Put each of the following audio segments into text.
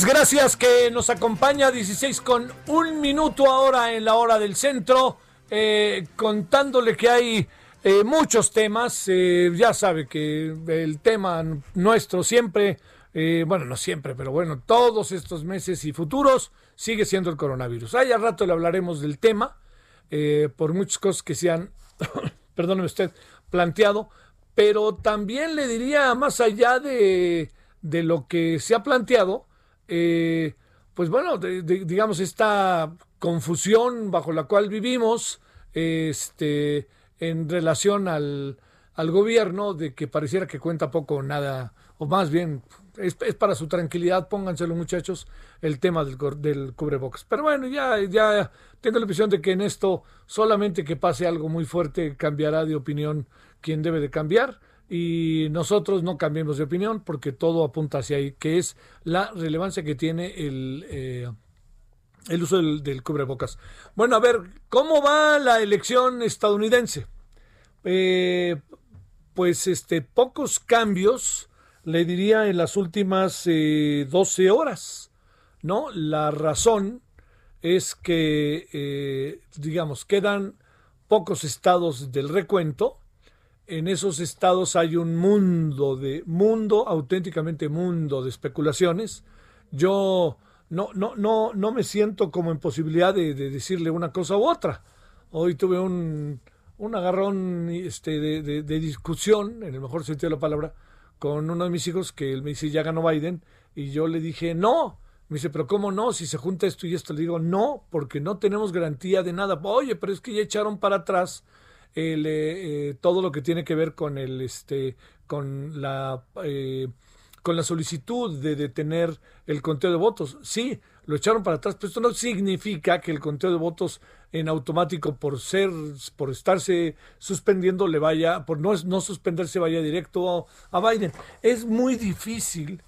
Gracias que nos acompaña. 16 con un minuto ahora en la hora del centro, eh, contándole que hay eh, muchos temas, eh, ya sabe que el tema nuestro siempre, bueno, no siempre, pero bueno, todos estos meses y futuros sigue siendo el coronavirus. Ahí al rato le hablaremos del tema, por muchas cosas que se han, perdóneme usted, planteado, pero también le diría más allá de de lo que se ha planteado, eh, pues bueno, de- digamos, esta confusión bajo la cual vivimos, este, en relación al, al gobierno, de que pareciera que cuenta poco o nada, o más bien, es, es para su tranquilidad, pónganselo muchachos, el tema del, del cubrebocas. Pero bueno, ya, ya tengo la impresión de que en esto, solamente que pase algo muy fuerte, cambiará de opinión quien debe de cambiar y nosotros no cambiemos de opinión porque todo apunta hacia ahí, que es la relevancia que tiene el, eh, el uso del, cubrebocas. Bueno, a ver, ¿cómo va la elección estadounidense? Eh, pues este, pocos cambios, le diría, en las últimas eh, 12 horas, ¿no? La razón es que, eh, digamos, quedan pocos estados del recuento, en esos estados hay un mundo de mundo, auténticamente mundo de especulaciones. Yo no, no, no, no me siento como en posibilidad de, de decirle una cosa u otra. Hoy tuve un, un agarrón este, de, de- de discusión, en el mejor sentido de la palabra, con uno de mis hijos que él me dice, ya ganó Biden, y yo le dije, no. Me dice, pero ¿cómo no? Si se junta esto y esto, le digo, no, porque no tenemos garantía de nada. Oye, pero es que ya echaron para atrás el, eh, eh, todo lo que tiene que ver con el este con la eh, con la solicitud de detener el conteo de votos. Sí, lo echaron para atrás, pero esto no significa que el conteo de votos en automático por ser por estarse suspendiendo le vaya por no no suspenderse vaya directo a, a Biden. Es muy difícil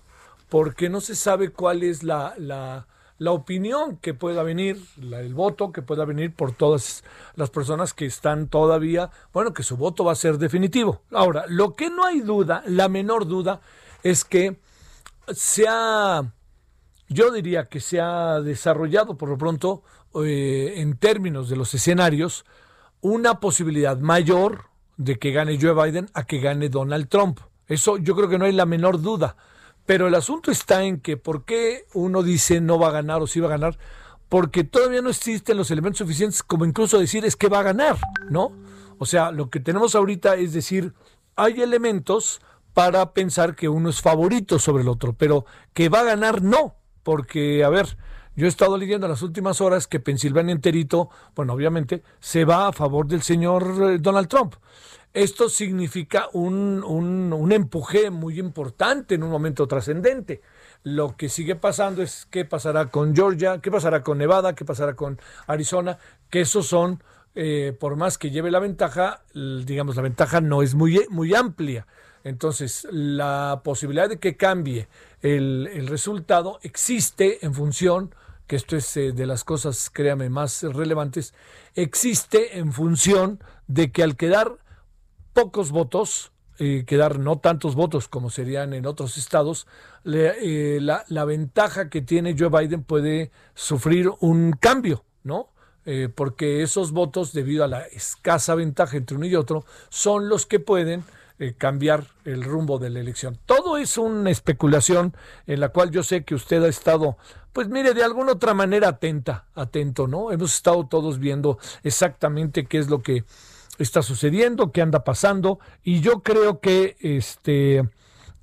porque no se sabe cuál es la, la, la opinión que pueda venir, la- el voto que pueda venir por todas las personas que están todavía, bueno, que su voto va a ser definitivo. Ahora, lo que no hay duda, la menor duda, es que se ha, yo diría que se ha desarrollado por lo pronto, eh, en términos de los escenarios, una posibilidad mayor de que gane Joe Biden a que gane Donald Trump. Eso yo creo que no hay la menor duda. Pero el asunto está en que por qué uno dice no va a ganar o sí va a ganar, porque todavía no existen los elementos suficientes como incluso decir es que va a ganar, ¿no? O sea, lo que tenemos ahorita es decir, hay elementos para pensar que uno es favorito sobre el otro, pero que va a ganar no, porque, a ver, yo he estado leyendo en las últimas horas que Pensilvania enterito, bueno, obviamente, se va a favor del señor eh, Donald Trump. Esto significa un, un, un empuje muy importante en un momento trascendente. Lo que sigue pasando es qué pasará con Georgia, qué pasará con Nevada, qué pasará con Arizona, que esos son, eh, por más que lleve la ventaja, digamos, la ventaja no es muy, muy amplia. Entonces, la posibilidad de que cambie el, el resultado existe en función que esto es eh, de las cosas, créame, más relevantes, existe en función de que al quedar pocos votos, eh, quedar no tantos votos como serían en otros estados, eh, la, la, ventaja que tiene Joe Biden puede sufrir un cambio, ¿no? porque esos votos, debido a la escasa ventaja entre uno y otro, son los que pueden cambiar el rumbo de la elección. Todo es una especulación en la cual yo sé que usted ha estado pues mire, de alguna otra manera atenta, atento, ¿no? Hemos estado todos viendo exactamente qué es lo que está sucediendo, qué anda pasando, y yo creo que este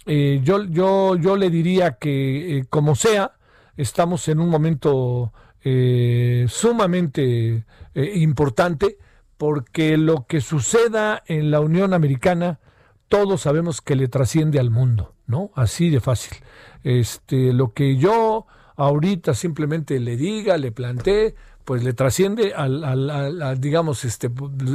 eh, yo, yo, yo le diría que eh, como sea, estamos en un momento eh, sumamente importante, porque lo que suceda en la Unión Americana, todos sabemos que le trasciende al mundo, ¿no? Así de fácil. Este, lo que yo ahorita simplemente le diga, le plantee, pues le trasciende al, digamos, este,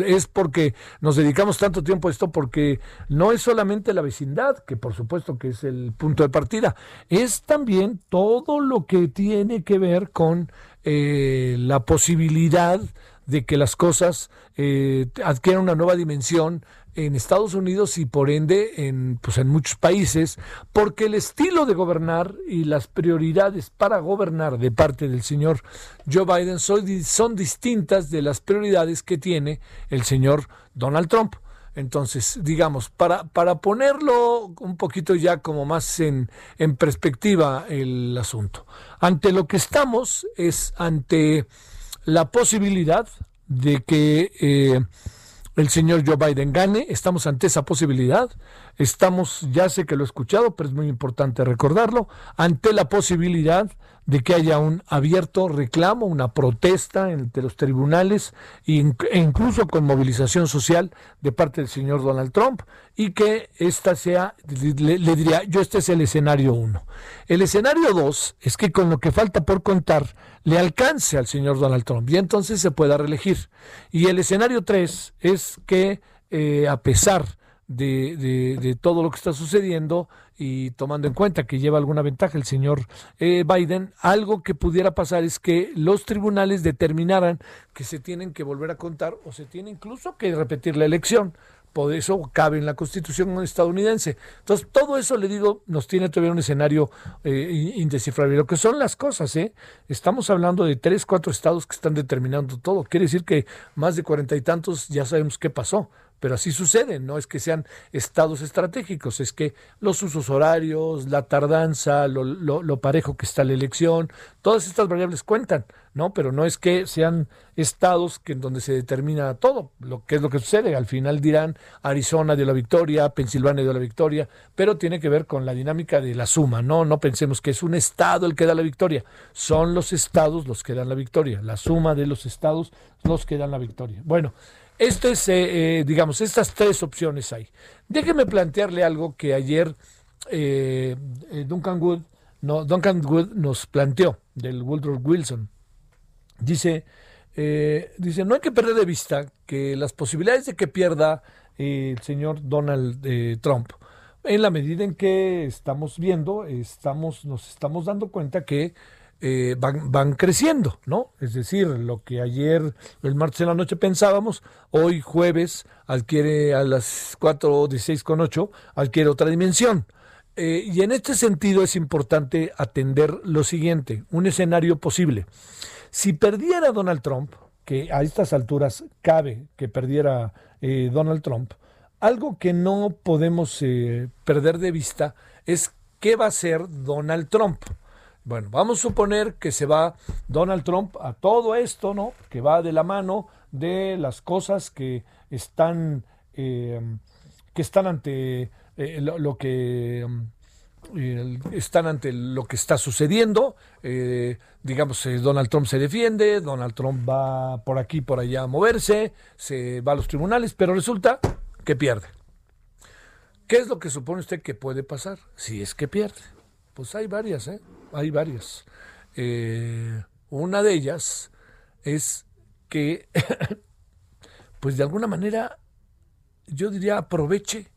es porque nos dedicamos tanto tiempo a esto, porque no es solamente la vecindad, que por supuesto que es el punto de partida, es también todo lo que tiene que ver con eh, la posibilidad de que las cosas eh, adquieran una nueva dimensión en Estados Unidos y por ende en, pues en muchos países, porque el estilo de gobernar y las prioridades para gobernar de parte del señor Joe Biden son, distintas de las prioridades que tiene el señor Donald Trump. Entonces, digamos, para, para ponerlo un poquito ya como más en, en perspectiva el asunto, ante lo que estamos es ante la posibilidad de que eh, el señor Joe Biden gane. Estamos ante esa posibilidad. Estamos, ya sé que lo he escuchado, pero es muy importante recordarlo, ante la posibilidad de que haya un abierto reclamo, una protesta entre los tribunales e incluso con movilización social de parte del señor Donald Trump y que esta sea, le, diría, yo este es el escenario uno. El escenario dos es que con lo que falta por contar le alcance al señor Donald Trump y entonces se pueda reelegir. Y el escenario tres es que eh, a pesar de, de, todo lo que está sucediendo y tomando en cuenta que lleva alguna ventaja el señor eh, Biden, algo que pudiera pasar es que los tribunales determinaran que se tienen que volver a contar o se tiene incluso que repetir la elección. Por eso cabe en la constitución estadounidense. Entonces, todo eso, le digo, nos tiene todavía un escenario eh, indescifrable. Lo que son las cosas, ¿eh? Estamos hablando de tres, cuatro estados que están determinando todo. Quiere decir que más de cuarenta y tantos ya sabemos qué pasó pero así sucede, no es que sean estados estratégicos, es que los usos horarios, la tardanza, lo, lo, parejo que está la elección, todas estas variables cuentan, ¿no? Pero no es que sean estados que en donde se determina todo, lo que es lo que sucede. Al final dirán Arizona dio la victoria, Pensilvania dio la victoria, pero tiene que ver con la dinámica de la suma, ¿no? No pensemos que es un estado el que da la victoria, son los estados los que dan la victoria, la suma de los estados los que dan la victoria. Bueno, esto es, eh, eh, digamos, estas tres opciones hay. Déjeme plantearle algo que ayer eh, Duncan, Wood, no, Duncan Wood nos planteó del Woodrow Wilson. Dice, dice, no hay que perder de vista que las posibilidades de que pierda el señor Donald Trump, en la medida en que estamos viendo, estamos, nos estamos dando cuenta que eh, van, creciendo, ¿no? Es decir, lo que ayer, el martes en la noche pensábamos, hoy jueves adquiere a las 4.16 con 8, adquiere otra dimensión. Eh, y en este sentido es importante atender lo siguiente, un escenario posible. Si perdiera Donald Trump, que a estas alturas cabe que perdiera eh, Donald Trump, algo que no podemos perder de vista es qué va a hacer Donald Trump. Bueno, vamos a suponer que se va Donald Trump a todo esto, ¿no? Que va de la mano de las cosas que están, eh, que están ante eh, lo, que eh, están ante lo que está sucediendo. digamos, Donald Trump se defiende, Donald Trump va por aquí, por allá a moverse, se va a los tribunales, pero resulta que pierde. ¿Qué es lo que supone usted que puede pasar si es que pierde? Pues hay varias, ¿eh? Hay varias. Eh, una de ellas es que, pues de alguna manera, yo diría, aproveche,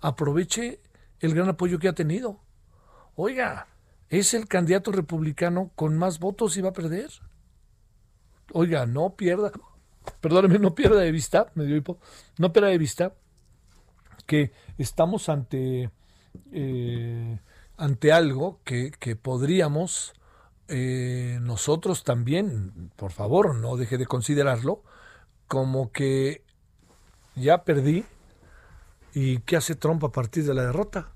aproveche el gran apoyo que ha tenido. Oiga, es el candidato republicano con más votos y va a perder. Oiga, no pierda, perdóneme, no pierda de vista, me dio hipo, no pierda de vista que estamos ante, eh, ante algo que, que podríamos eh, nosotros también, por favor, no deje de considerarlo, como que ya perdí y qué hace Trump a partir de la derrota.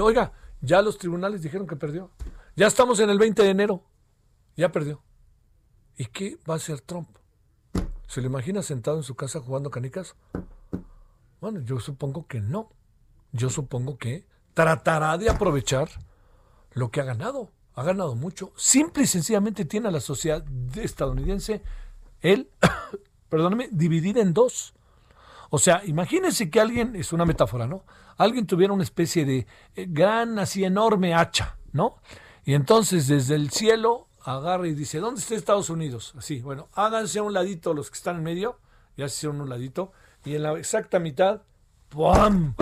oiga, ya los tribunales dijeron que perdió. Ya estamos en el 20 de enero. Ya perdió. ¿Y qué va a hacer Trump? ¿Se lo imagina sentado en su casa jugando canicas? Bueno, yo supongo que no. Yo supongo que tratará de aprovechar lo que ha ganado ha ganado mucho. Simple y sencillamente tiene a la sociedad estadounidense, él, perdóneme, dividida en dos. O sea, imagínense que alguien, es una metáfora, ¿no? Alguien tuviera una especie de eh, gran, así enorme hacha, ¿no? Y entonces desde el cielo agarra y dice, ¿dónde está Estados Unidos? Así, bueno, háganse a un ladito los que están en medio, ya se hicieron un ladito, y en la exacta mitad, ¡pum!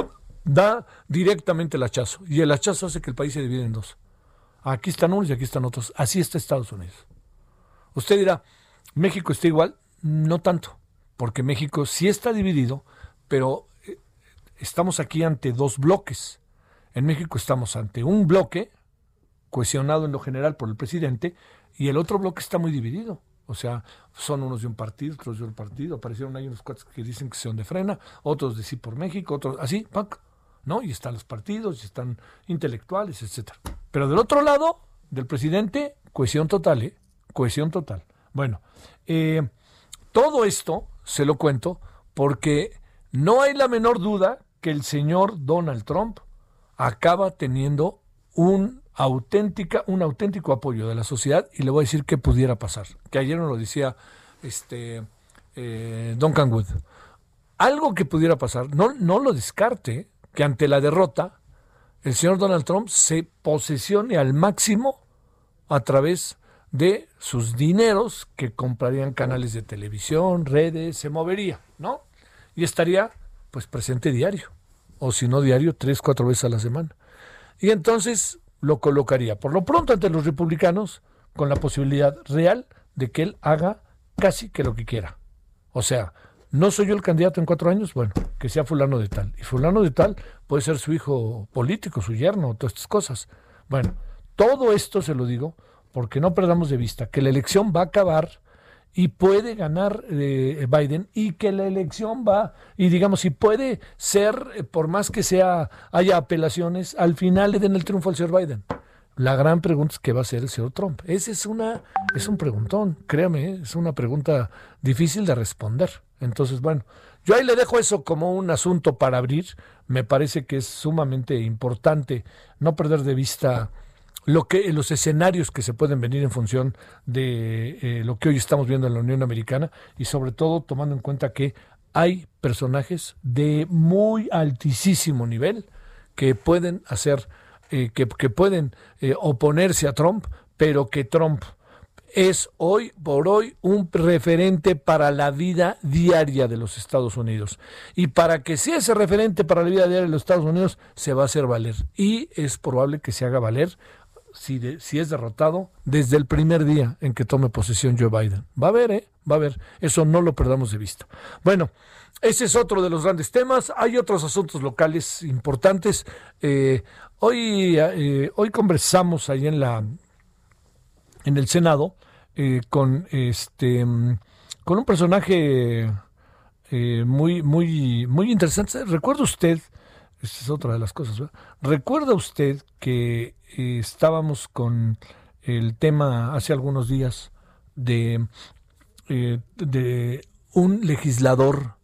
Da directamente el hachazo. Y el hachazo hace que el país se divide en dos. Aquí están unos y aquí están otros. Así está Estados Unidos. Usted dirá, ¿México está igual? No tanto, porque México sí está dividido, pero eh, estamos aquí ante dos bloques. En México estamos ante un bloque, cohesionado en lo general por el presidente, y el otro bloque está muy dividido. O sea, son unos de un partido, otros de otro partido. Aparecieron ahí unos cuates que dicen que son de frena, otros de sí por México, otros así, ¡pac! ¿No? Y están los partidos, y están intelectuales, etcétera. Pero del otro lado, del presidente, cohesión total, ¿eh? Cohesión total. Bueno, eh, todo esto se lo cuento porque no hay la menor duda que el señor Donald Trump acaba teniendo un auténtica, un auténtico apoyo de la sociedad y le voy a decir qué pudiera pasar. Que ayer nos lo decía este eh, Wood. Algo que pudiera pasar, no, no lo descarte, que ante la derrota el señor Donald Trump se posesione al máximo a través de sus dineros que comprarían canales de televisión, redes, se movería, ¿no? Y estaría pues presente diario, o si no diario, tres, cuatro veces a la semana. Y entonces lo colocaría, por lo pronto, ante los republicanos, con la posibilidad real de que él haga casi que lo que quiera. O sea, no soy yo el candidato en cuatro años, bueno, que sea fulano de tal. Y fulano de tal puede ser su hijo político, su yerno, todas estas cosas. Bueno, todo esto se lo digo porque no perdamos de vista que la elección va a acabar y puede ganar eh, Biden y que la elección va y digamos si puede ser eh, por más que sea haya apelaciones al final le den el triunfo al señor Biden la gran pregunta es qué va a hacer el señor Trump ese es una es un preguntón créame es una pregunta difícil de responder entonces, bueno, yo ahí le dejo eso como un asunto para abrir. Me parece que es sumamente importante no perder de vista lo que los escenarios que se pueden venir en función de eh, lo que hoy estamos viendo en la Unión Americana y sobre todo tomando en cuenta que hay personajes de muy altísimo nivel que pueden hacer eh, que, pueden eh, oponerse a Trump pero que Trump es hoy por hoy un referente para la vida diaria de los Estados Unidos. Y para que sea ese referente para la vida diaria de los Estados Unidos, se va a hacer valer. Y es probable que se haga valer si, si es derrotado desde el primer día en que tome posesión Joe Biden. Va a haber, ¿eh? Va a haber. Eso no lo perdamos de vista. Bueno, ese es otro de los grandes temas. Hay otros asuntos locales importantes. Eh, hoy, eh, hoy conversamos ahí en la en el Senado eh, con este con un personaje eh, muy muy muy interesante. ¿Recuerda usted? Esta es otra de las cosas. ¿Recuerda usted que eh, estábamos con el tema hace algunos días de de un legislador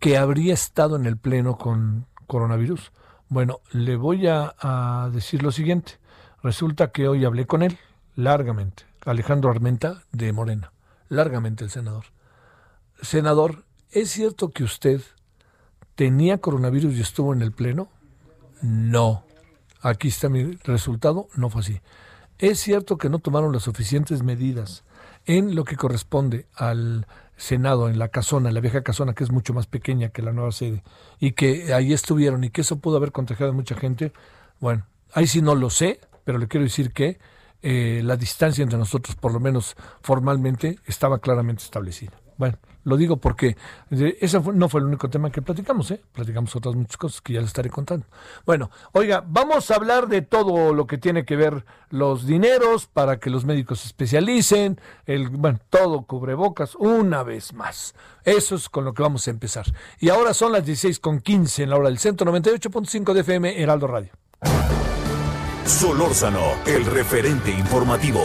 que habría estado en el pleno con coronavirus? Bueno, le voy a decir lo siguiente. Resulta que hoy hablé con él largamente Alejandro Armenta de Morena, largamente el senador. Senador, ¿es cierto que usted tenía coronavirus y estuvo en el Pleno? No. aquí está mi resultado, no fue así. Es cierto que no tomaron las suficientes medidas en lo que corresponde al Senado, en la casona, la vieja casona, que es mucho más pequeña que la nueva sede, y que ahí estuvieron y que eso pudo haber contagiado a mucha gente. Bueno, ahí sí no lo sé, pero le quiero decir que eh, la distancia entre nosotros, por lo menos formalmente, estaba claramente establecida. Bueno, lo digo porque ese no fue el único tema que platicamos, ¿eh? Platicamos otras muchas cosas que ya les estaré contando. Bueno, oiga, vamos a hablar de todo lo que tiene que ver los dineros para que los médicos se especialicen, bueno, todo cubrebocas, una vez más. Eso es con lo que vamos a empezar. Y ahora son las 16.15 en la hora del centro, 98.5 de FM, Heraldo Radio. Solórzano, el referente informativo.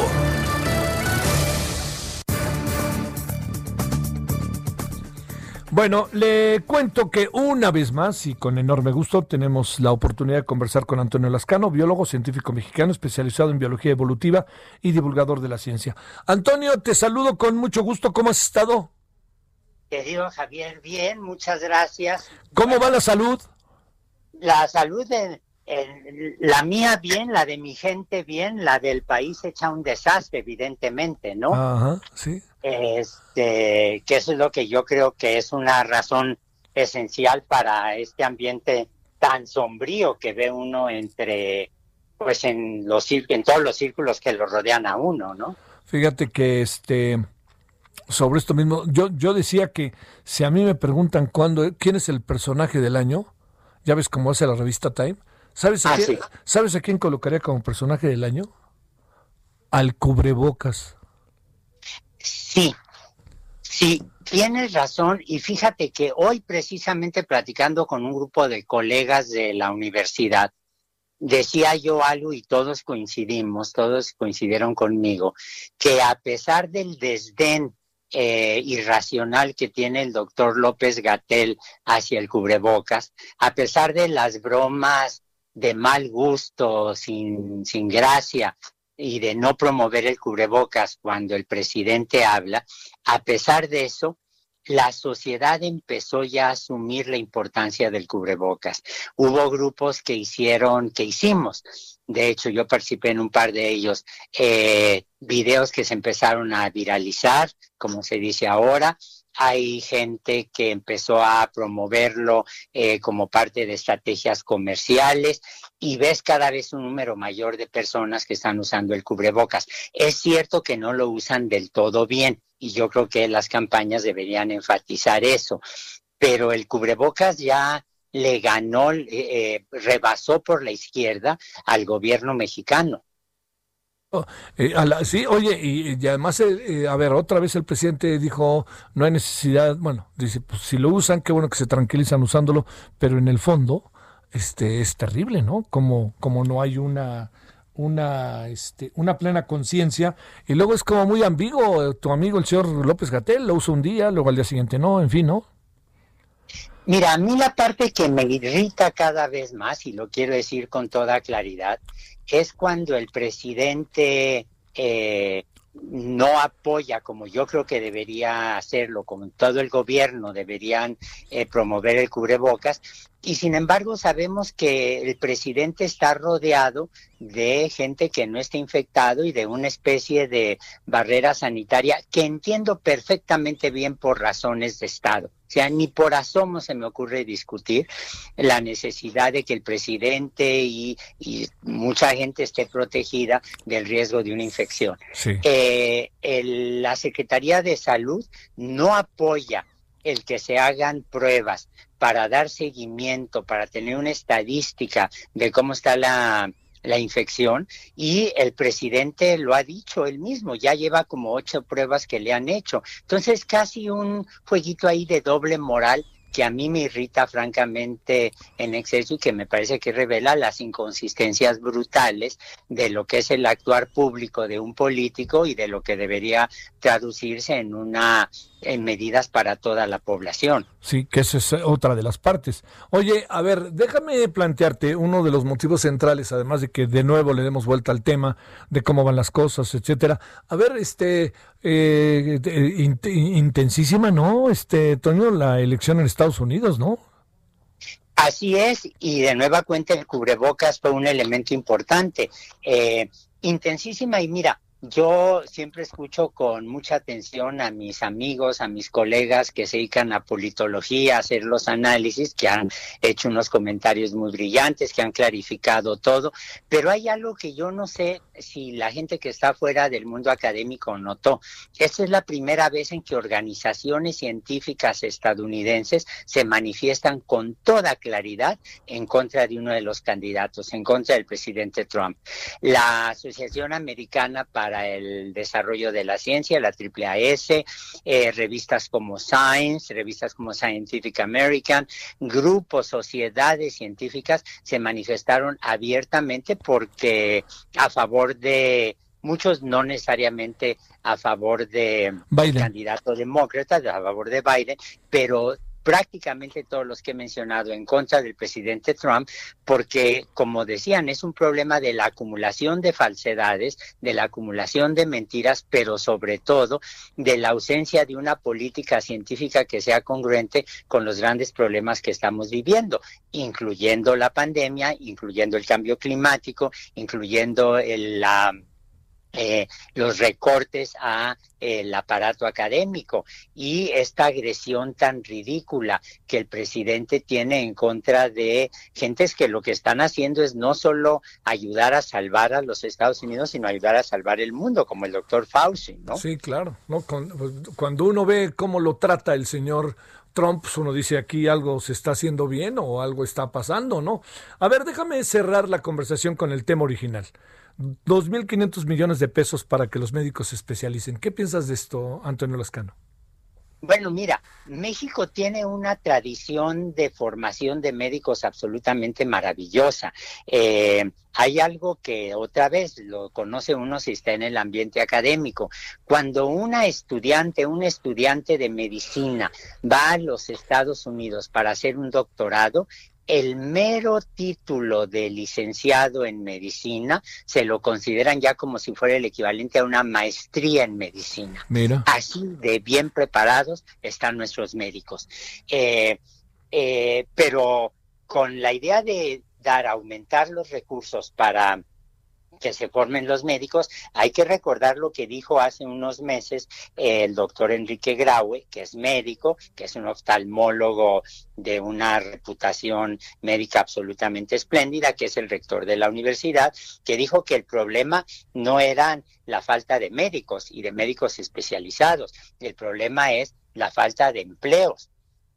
Bueno, le cuento que una vez más y con enorme gusto tenemos la oportunidad de conversar con Antonio Lascano, biólogo científico mexicano especializado en biología evolutiva y divulgador de la ciencia. Antonio, te saludo con mucho gusto. ¿Cómo has estado? Querido Javier, bien, muchas gracias. ¿Cómo va la salud? La salud de, la mía bien, la de mi gente bien, la del país echa un desastre, evidentemente, ¿no? Ajá, sí. Este, que eso es lo que yo creo que es una razón esencial para este ambiente tan sombrío que ve uno entre, pues en los en todos los círculos que lo rodean a uno, ¿no? Fíjate que este sobre esto mismo, yo, yo decía que si a mí me preguntan cuándo, quién es el personaje del año, ya ves cómo hace la revista Time, ¿Sabes a, Ah, quién, sí. ¿Sabes a quién colocaría como personaje del año? Al cubrebocas. Sí, sí, tienes razón. Y fíjate que hoy precisamente platicando con un grupo de colegas de la universidad, decía yo algo y todos coincidimos, todos coincidieron conmigo, que a pesar del desdén eh, irracional que tiene el doctor López Gatel hacia el cubrebocas, a pesar de las bromas de mal gusto, sin, sin gracia, y de no promover el cubrebocas cuando el presidente habla, a pesar de eso, la sociedad empezó ya a asumir la importancia del cubrebocas. Hubo grupos que hicieron, que hicimos, de hecho yo participé en un par de ellos, eh, videos que se empezaron a viralizar, como se dice ahora, hay gente que empezó a promoverlo eh, como parte de estrategias comerciales y ves cada vez un número mayor de personas que están usando el cubrebocas. Es cierto que no lo usan del todo bien y yo creo que las campañas deberían enfatizar eso, pero el cubrebocas ya le ganó, eh, eh, rebasó por la izquierda al gobierno mexicano. Eh, a la- sí, oye, y, además, eh, a ver, otra vez el presidente dijo, no hay necesidad, bueno, dice, pues si lo usan, qué bueno que se tranquilizan usándolo, pero en el fondo, este, es terrible, ¿no? Como, como no hay una, una, este, una plena conciencia, y luego es como muy ambiguo, eh, tu amigo el señor López Gatel lo usa un día, luego al día siguiente no, en fin, ¿no? Mira, a mí la parte que me irrita cada vez más, y lo quiero decir con toda claridad, es cuando el presidente eh, no apoya, como yo creo que debería hacerlo, como todo el gobierno deberían eh, promover el cubrebocas, y sin embargo sabemos que el presidente está rodeado de gente que no está infectado y de una especie de barrera sanitaria que entiendo perfectamente bien por razones de Estado. O sea, ni por asomo se me ocurre discutir la necesidad de que el presidente y, y mucha gente esté protegida del riesgo de una infección. Sí. Eh, el- la Secretaría de Salud no apoya el que se hagan pruebas para dar seguimiento, para tener una estadística de cómo está la, la infección y el presidente lo ha dicho él mismo, ya lleva como ocho pruebas que le han hecho. Entonces casi un jueguito ahí de doble moral que a mí me irrita francamente en exceso y que me parece que revela las inconsistencias brutales de lo que es el actuar público de un político y de lo que debería traducirse en una en medidas para toda la población. Sí, que esa es otra de las partes. Oye, a ver, déjame plantearte uno de los motivos centrales, además de que de nuevo le demos vuelta al tema de cómo van las cosas, etcétera. A ver, este, eh, int- intensísima, ¿no? Este, Toño, la elección en Estados Unidos, ¿no? Así es, y de nueva cuenta el cubrebocas fue un elemento importante. Eh, intensísima y mira, yo siempre escucho con mucha atención a mis amigos, a mis colegas que se dedican a politología, a hacer los análisis, que han hecho unos comentarios muy brillantes, que han clarificado todo, pero hay algo que yo no sé si la gente que está fuera del mundo académico notó. Esta es la primera vez en que organizaciones científicas estadounidenses se manifiestan con toda claridad en contra de uno de los candidatos, en contra del presidente Trump. La Asociación Americana para para el desarrollo de la ciencia, la AAAS, eh, revistas como Science, revistas como Scientific American, grupos, sociedades científicas se manifestaron abiertamente porque a favor de muchos no necesariamente a favor de candidato demócrata, a favor de Biden, pero prácticamente todos los que he mencionado en contra del presidente Trump, porque, como decían, es un problema de la acumulación de falsedades, de la acumulación de mentiras, pero sobre todo de la ausencia de una política científica que sea congruente con los grandes problemas que estamos viviendo, incluyendo la pandemia, incluyendo el cambio climático, incluyendo la eh, los recortes a el aparato académico y esta agresión tan ridícula que el presidente tiene en contra de gentes que lo que están haciendo es no solo ayudar a salvar a los Estados Unidos, sino ayudar a salvar el mundo, como el doctor Fauci, ¿no? Sí, claro. ¿no? Cuando uno ve cómo lo trata el señor Trump, pues uno dice aquí algo se está haciendo bien o algo está pasando, ¿no? A ver, déjame cerrar la conversación con el tema original. 2.500 millones de pesos para que los médicos se especialicen. ¿Qué piensas de esto, Antonio Lascano? Bueno, mira, México tiene una tradición de formación de médicos absolutamente maravillosa. Eh, hay algo que otra vez lo conoce uno si está en el ambiente académico. Cuando una estudiante, un estudiante de medicina va a los Estados Unidos para hacer un doctorado, el mero título de licenciado en medicina se lo consideran ya como si fuera el equivalente a una maestría en medicina. Mira. Así de bien preparados están nuestros médicos. Eh, eh, pero con la idea de dar, aumentar los recursos para que se formen los médicos. Hay que recordar lo que dijo hace unos meses el doctor Enrique Graue, que es médico, que es un oftalmólogo de una reputación médica absolutamente espléndida, que es el rector de la universidad, que dijo que el problema no era la falta de médicos y de médicos especializados, el problema es la falta de empleos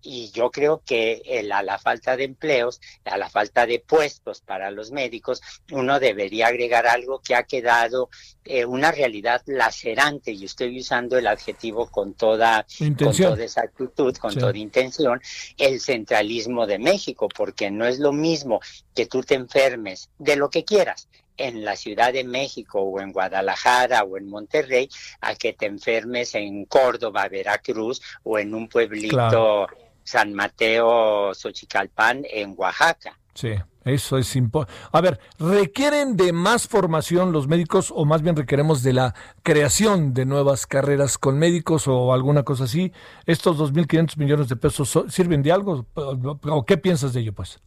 y yo creo que a la falta de empleos, a la falta de puestos para los médicos, uno debería agregar algo que ha quedado eh, una realidad lacerante, y estoy usando el adjetivo con toda, con toda exactitud, con toda intención, el centralismo de México, porque no es lo mismo que tú te enfermes de lo que quieras, en la Ciudad de México o en Guadalajara o en Monterrey a que te enfermes en Córdoba, Veracruz o en un pueblito San Mateo, Xochicalpan, en Oaxaca. Sí, eso es importante. A ver, ¿requieren de más formación los médicos o más bien requeremos de la creación de nuevas carreras con médicos o alguna cosa así? ¿Estos 2.500 millones de pesos sirven de algo? ¿O qué piensas de ello, pues?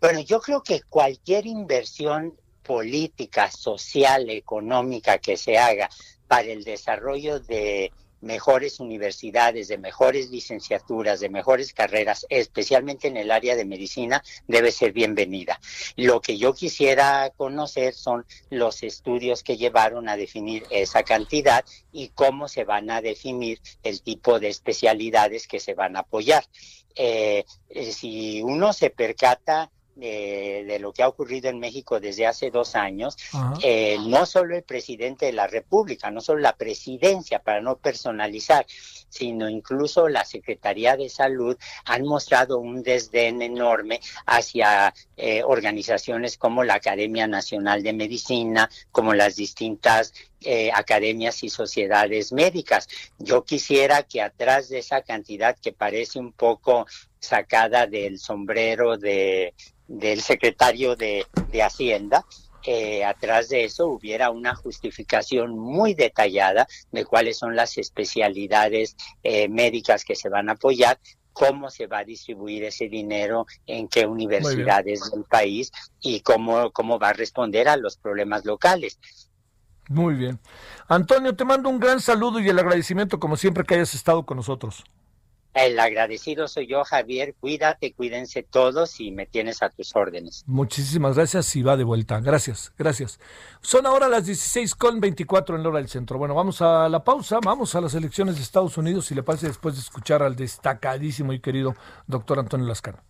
Bueno, yo creo que cualquier inversión política, social, económica que se haga para el desarrollo de mejores universidades, de mejores licenciaturas, de mejores carreras, especialmente en el área de medicina, debe ser bienvenida. Lo que yo quisiera conocer son los estudios que llevaron a definir esa cantidad y cómo se van a definir el tipo de especialidades que se van a apoyar. Eh, eh, si uno se percata de lo que ha ocurrido en México desde hace dos años, eh, no solo el presidente de la República, no solo la presidencia, para no personalizar, sino incluso la Secretaría de Salud han mostrado un desdén enorme hacia eh, organizaciones como la Academia Nacional de Medicina, como las distintas eh, academias y sociedades médicas. Yo quisiera que atrás de esa cantidad que parece un poco sacada del sombrero de del secretario de, Hacienda, eh, atrás de eso hubiera una justificación muy detallada de cuáles son las especialidades eh, médicas que se van a apoyar cómo se va a distribuir ese dinero, en qué universidades del país y cómo, cómo va a responder a los problemas locales. Muy bien. Antonio, te mando un gran saludo y el agradecimiento como siempre que hayas estado con nosotros. El agradecido soy yo, Javier. Cuídate, cuídense todos y me tienes a tus órdenes. Muchísimas gracias y va de vuelta. Gracias, gracias. Son ahora las 16 con 24 en la hora del centro. Bueno, vamos a la pausa, vamos a las elecciones de Estados Unidos y le parece después de escuchar al destacadísimo y querido doctor Antonio Lascano.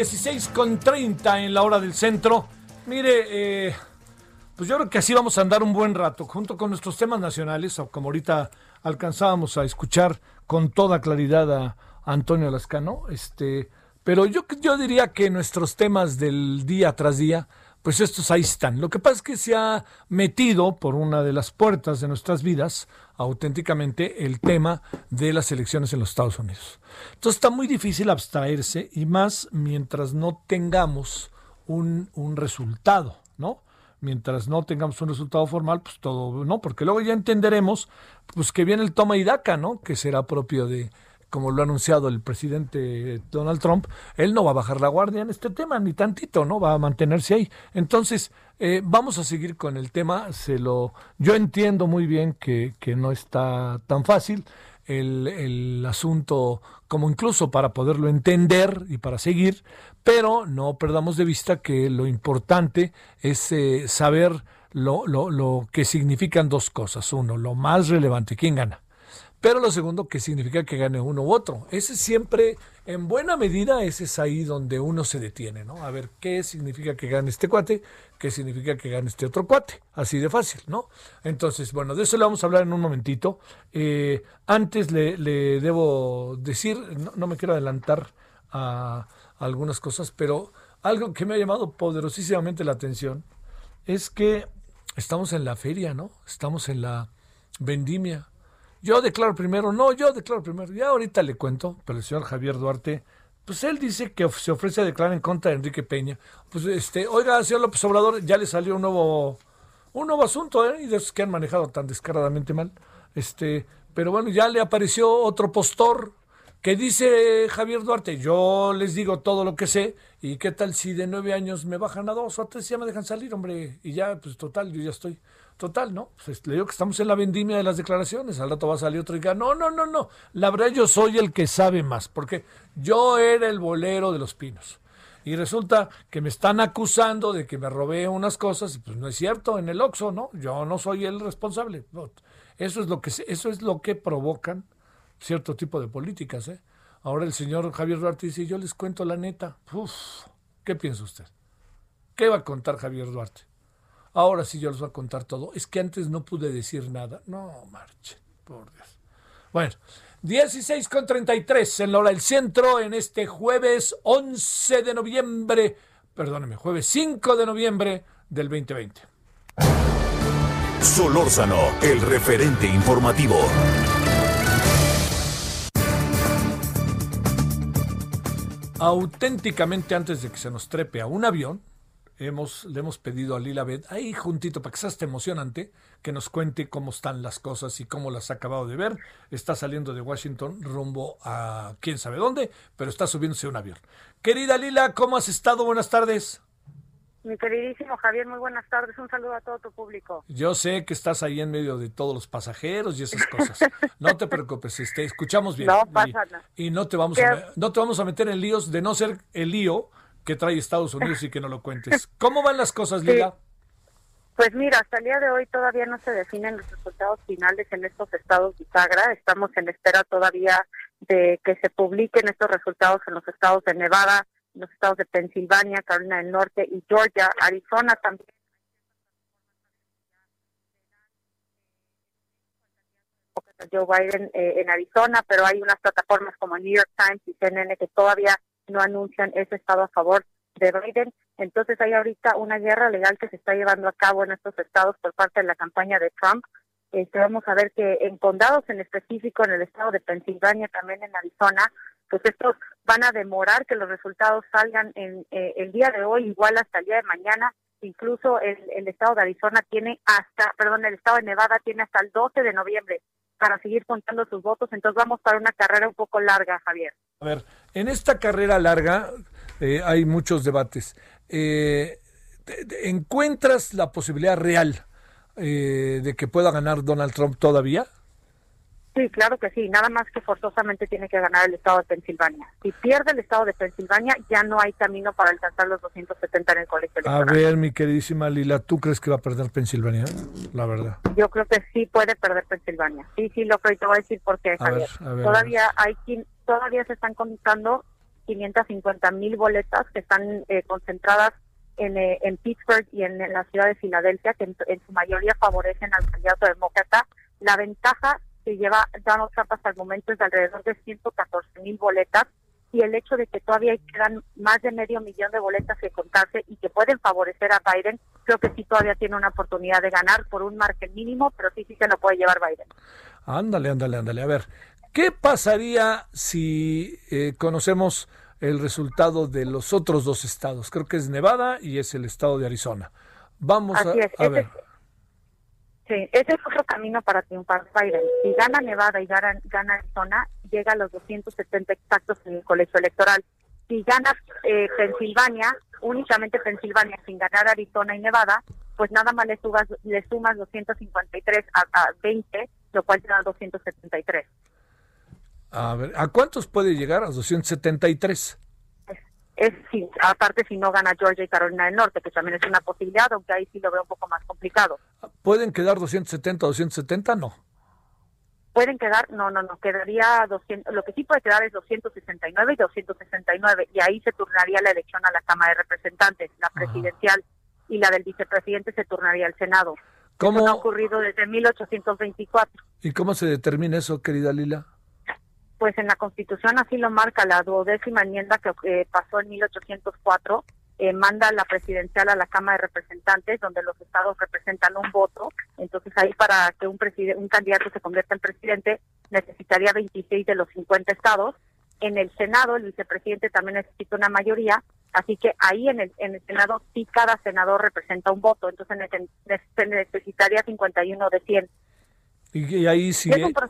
16.30 en la hora del centro. Mire, eh, pues yo creo que así vamos a andar un buen rato, junto con nuestros temas nacionales, como ahorita alcanzábamos a escuchar con toda claridad a Antonio Lascano. Este, pero yo, yo diría que nuestros temas del día tras día, pues estos ahí están. Lo que pasa es que se ha metido por una de las puertas de nuestras vidas auténticamente el tema de las elecciones en los Estados Unidos. Entonces está muy difícil abstraerse y más mientras no tengamos un, un resultado, ¿no? Mientras no tengamos un resultado formal, pues todo, ¿no? Porque luego ya entenderemos, pues que viene el toma y daca, ¿no? Que será propio de, como lo ha anunciado el presidente Donald Trump, él no va a bajar la guardia en este tema, ni tantito, ¿no? Va a mantenerse ahí. Entonces, eh, vamos a seguir con el tema. Se lo, yo entiendo muy bien que, que no está tan fácil el, el, asunto, como incluso para poderlo entender y para seguir, pero no perdamos de vista que lo importante es eh, saber lo, lo, lo que significan dos cosas. Uno, lo más relevante, ¿quién gana? Pero lo segundo, que significa que gane uno u otro. Ese siempre, en buena medida, ese es ahí donde uno se detiene, ¿no? A ver, ¿qué significa que gane este cuate? ¿Qué significa que gane este otro cuate? Así de fácil, ¿no? Entonces, bueno, de eso le vamos a hablar en un momentito. Eh, antes le, debo decir, no, me quiero adelantar a algunas cosas, pero algo que me ha llamado poderosísimamente la atención es que estamos en la feria, ¿no? Estamos en la vendimia yo declaro primero, no, yo declaro primero. Ya ahorita le cuento, pero el señor Javier Duarte, pues él dice que se ofrece a declarar en contra de Enrique Peña. Pues este, oiga, señor López Obrador, ya le salió un nuevo, un nuevo asunto, ¿eh? Y de esos que han manejado tan descaradamente mal. Este, pero bueno, ya le apareció otro postor que dice Javier Duarte, yo les digo todo lo que sé, y qué tal si de nueve años me bajan a dos o a tres ya me dejan salir, hombre, y ya, pues total, yo ya estoy. Total, ¿no? Pues le digo que estamos en la vendimia de las declaraciones. Al rato va a salir otro y diga, no, no, no, no. La verdad yo soy el que sabe más, porque yo era el bolero de los pinos. Y resulta que me están acusando de que me robé unas cosas, y pues no es cierto, en el Oxxo, ¿no? Yo no soy el responsable. Eso es lo que, eso es lo que provocan cierto tipo de políticas, ¿eh? Ahora el señor Javier Duarte dice, yo les cuento la neta. Uf, ¿Qué piensa usted? ¿Qué va a contar Javier Duarte? Ahora sí yo les voy a contar todo. Es que antes no pude decir nada. No, marche, por Dios. Bueno, 16 con 33 en la hora del centro en este jueves 11 de noviembre, perdóneme, jueves 5 de noviembre del 2020. Solórzano, el referente informativo. Auténticamente antes de que se nos trepe a un avión, hemos, le hemos pedido a Lila Bed, ahí juntito, para que sea hasta emocionante, que nos cuente cómo están las cosas y cómo las ha acabado de ver. Está saliendo de Washington rumbo a quién sabe dónde, pero está subiéndose un avión. Querida Lila, ¿cómo has estado? Buenas tardes. Mi queridísimo Javier, muy buenas tardes. Un saludo a todo tu público. Yo sé que estás ahí en medio de todos los pasajeros y esas cosas. No te preocupes, este, escuchamos bien. No pasa nada. Y no te, vamos a, no te vamos a meter en líos de no ser el lío que trae Estados Unidos y que no lo cuentes. ¿Cómo van las cosas, Lila? Pues mira, hasta el día de hoy todavía no se definen los resultados finales en estos estados bisagra. Estamos en espera todavía de que se publiquen estos resultados en los estados de Nevada, los estados de Pensilvania, Carolina del Norte y Georgia, Arizona también. Joe Biden eh, en Arizona, pero hay unas plataformas como New York Times y CNN que todavía no anuncian ese estado a favor de Biden. Entonces hay ahorita una guerra legal que se está llevando a cabo en estos estados por parte de la campaña de Trump. Este, vamos a ver que en condados en específico, en el estado de Pensilvania, también en Arizona, pues estos van a demorar que los resultados salgan en eh, el día de hoy, igual hasta el día de mañana. Incluso el, el estado de Arizona tiene hasta, perdón, el estado de Nevada tiene hasta el 12 de noviembre para seguir contando sus votos. Entonces vamos para una carrera un poco larga, Javier. A ver, en esta carrera larga eh, hay muchos debates. Eh, ¿Encuentras la posibilidad real eh, de que pueda ganar Donald Trump todavía? Sí, claro que sí, nada más que forzosamente tiene que ganar el estado de Pensilvania. Si pierde el estado de Pensilvania, ya no hay camino para alcanzar los 270 en el colegio electoral. A ver, mi queridísima Lila, ¿tú crees que va a perder Pensilvania? La verdad. Yo creo que sí puede perder Pensilvania. Sí, sí, lo creo y te voy a decir por qué, A ver, Javier. a ver, todavía hay todavía se están contando 550 mil boletas que están eh, concentradas en, eh, en Pittsburgh y en, en la ciudad de Filadelfia, que en, en su mayoría favorecen al candidato demócrata. La ventaja que lleva Donald Trump hasta el momento es de alrededor de 114 mil boletas y el hecho de que todavía quedan más de medio millón de boletas que contarse y que pueden favorecer a Biden, creo que sí todavía tiene una oportunidad de ganar por un margen mínimo, pero sí sí se lo puede llevar Biden. Ándale, ándale, ándale. A ver, ¿qué pasaría si eh, conocemos el resultado de los otros dos estados? Creo que es Nevada y es el estado de Arizona. Vamos a, es, a ver. Sí, ese es otro camino para triunfar Biden. Si gana Nevada y gana, gana Arizona, llega a los 270 exactos en el colegio electoral. Si gana eh, Pensilvania, únicamente Pensilvania, sin ganar Arizona y Nevada, pues nada más le, subas, le sumas 253 a, a 20, lo cual te da 273. A ver, ¿a cuántos puede llegar? A 273. Es sí, aparte si no gana Georgia y Carolina del Norte, que también es una posibilidad, aunque ahí sí lo veo un poco más complicado. ¿Pueden quedar 270 270? No. pueden quedar, no, no, no, quedaría 200, lo que sí puede quedar es 269 y 269, y ahí se turnaría la elección a la Cámara de Representantes, la presidencial y la del vicepresidente se turnaría al Senado. ¿Cómo? Eso no ha ocurrido desde 1824. ¿Y cómo se determina eso, querida Lila? Pues en la Constitución así lo marca la duodécima enmienda que eh, pasó en 1804, eh, manda la presidencial a la Cámara de Representantes, donde los estados representan un voto. Entonces ahí para que un, un candidato se convierta en presidente necesitaría 26 de los 50 estados. En el Senado el vicepresidente también necesita una mayoría, así que ahí en el, en el Senado sí cada senador representa un voto, entonces se necesitaría 51 de 100. Y, y ahí sí. Es un pro-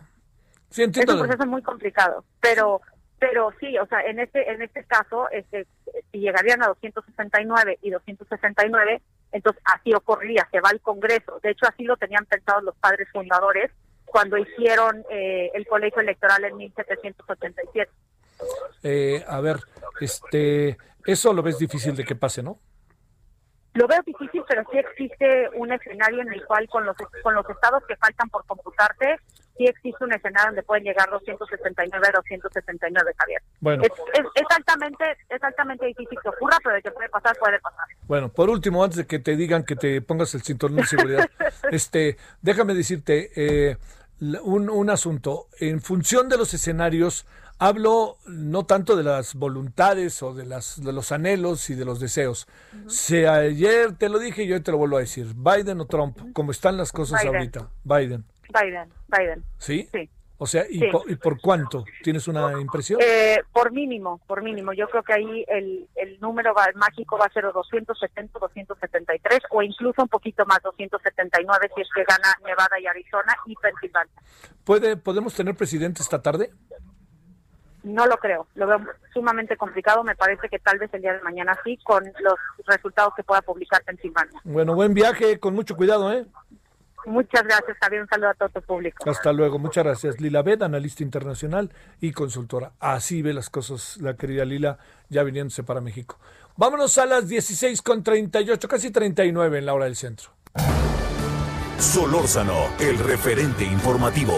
sí, es un proceso muy complicado, pero pero sí, o sea, en este en este caso, este, si llegarían a 269 y 269, entonces así ocurriría, se va al Congreso. De hecho, así lo tenían pensado los padres fundadores cuando hicieron eh, el colegio electoral en 1787. Eh, a ver, este, eso lo ves difícil de que pase, ¿no? Lo veo difícil, pero sí existe un escenario en el cual con los con los estados que faltan por computarse, sí existe un escenario donde pueden llegar 269 a 269, Javier. Bueno. Es, es, es altamente es altamente difícil que ocurra, pero de que puede pasar, puede pasar. Bueno, por último, antes de que te digan que te pongas el cinturón de seguridad, este, déjame decirte eh, un, un asunto. En función de los escenarios, hablo no tanto de las voluntades o de, las, de los anhelos y de los deseos. Si ayer te lo dije y hoy te lo vuelvo a decir, Biden o Trump, como están las cosas Biden. ahorita, Biden, Biden, Biden. ¿sí? Sí. O sea, ¿y, Sí. po- ¿y por cuánto? ¿Tienes una impresión? Eh, por mínimo, por mínimo. Yo creo que ahí el, el número va, mágico va a ser 270, 273 o incluso un poquito más, 279 si es que gana Nevada y Arizona y Pensilvania. ¿Puede, ¿Podemos tener presidente esta tarde? No lo creo, lo veo sumamente complicado. Me parece que tal vez el día de mañana sí, con los resultados que pueda publicar Pensilvania. Bueno, buen viaje, con mucho cuidado, ¿eh? Muchas gracias, Javier. Un saludo a todo tu público. Hasta luego, muchas gracias. Lila Bed, analista internacional y consultora. Así ve las cosas la querida Lila, ya viniéndose para México. Vámonos a las 16 con 38, casi 39 en la hora del centro. Solórzano, el referente informativo.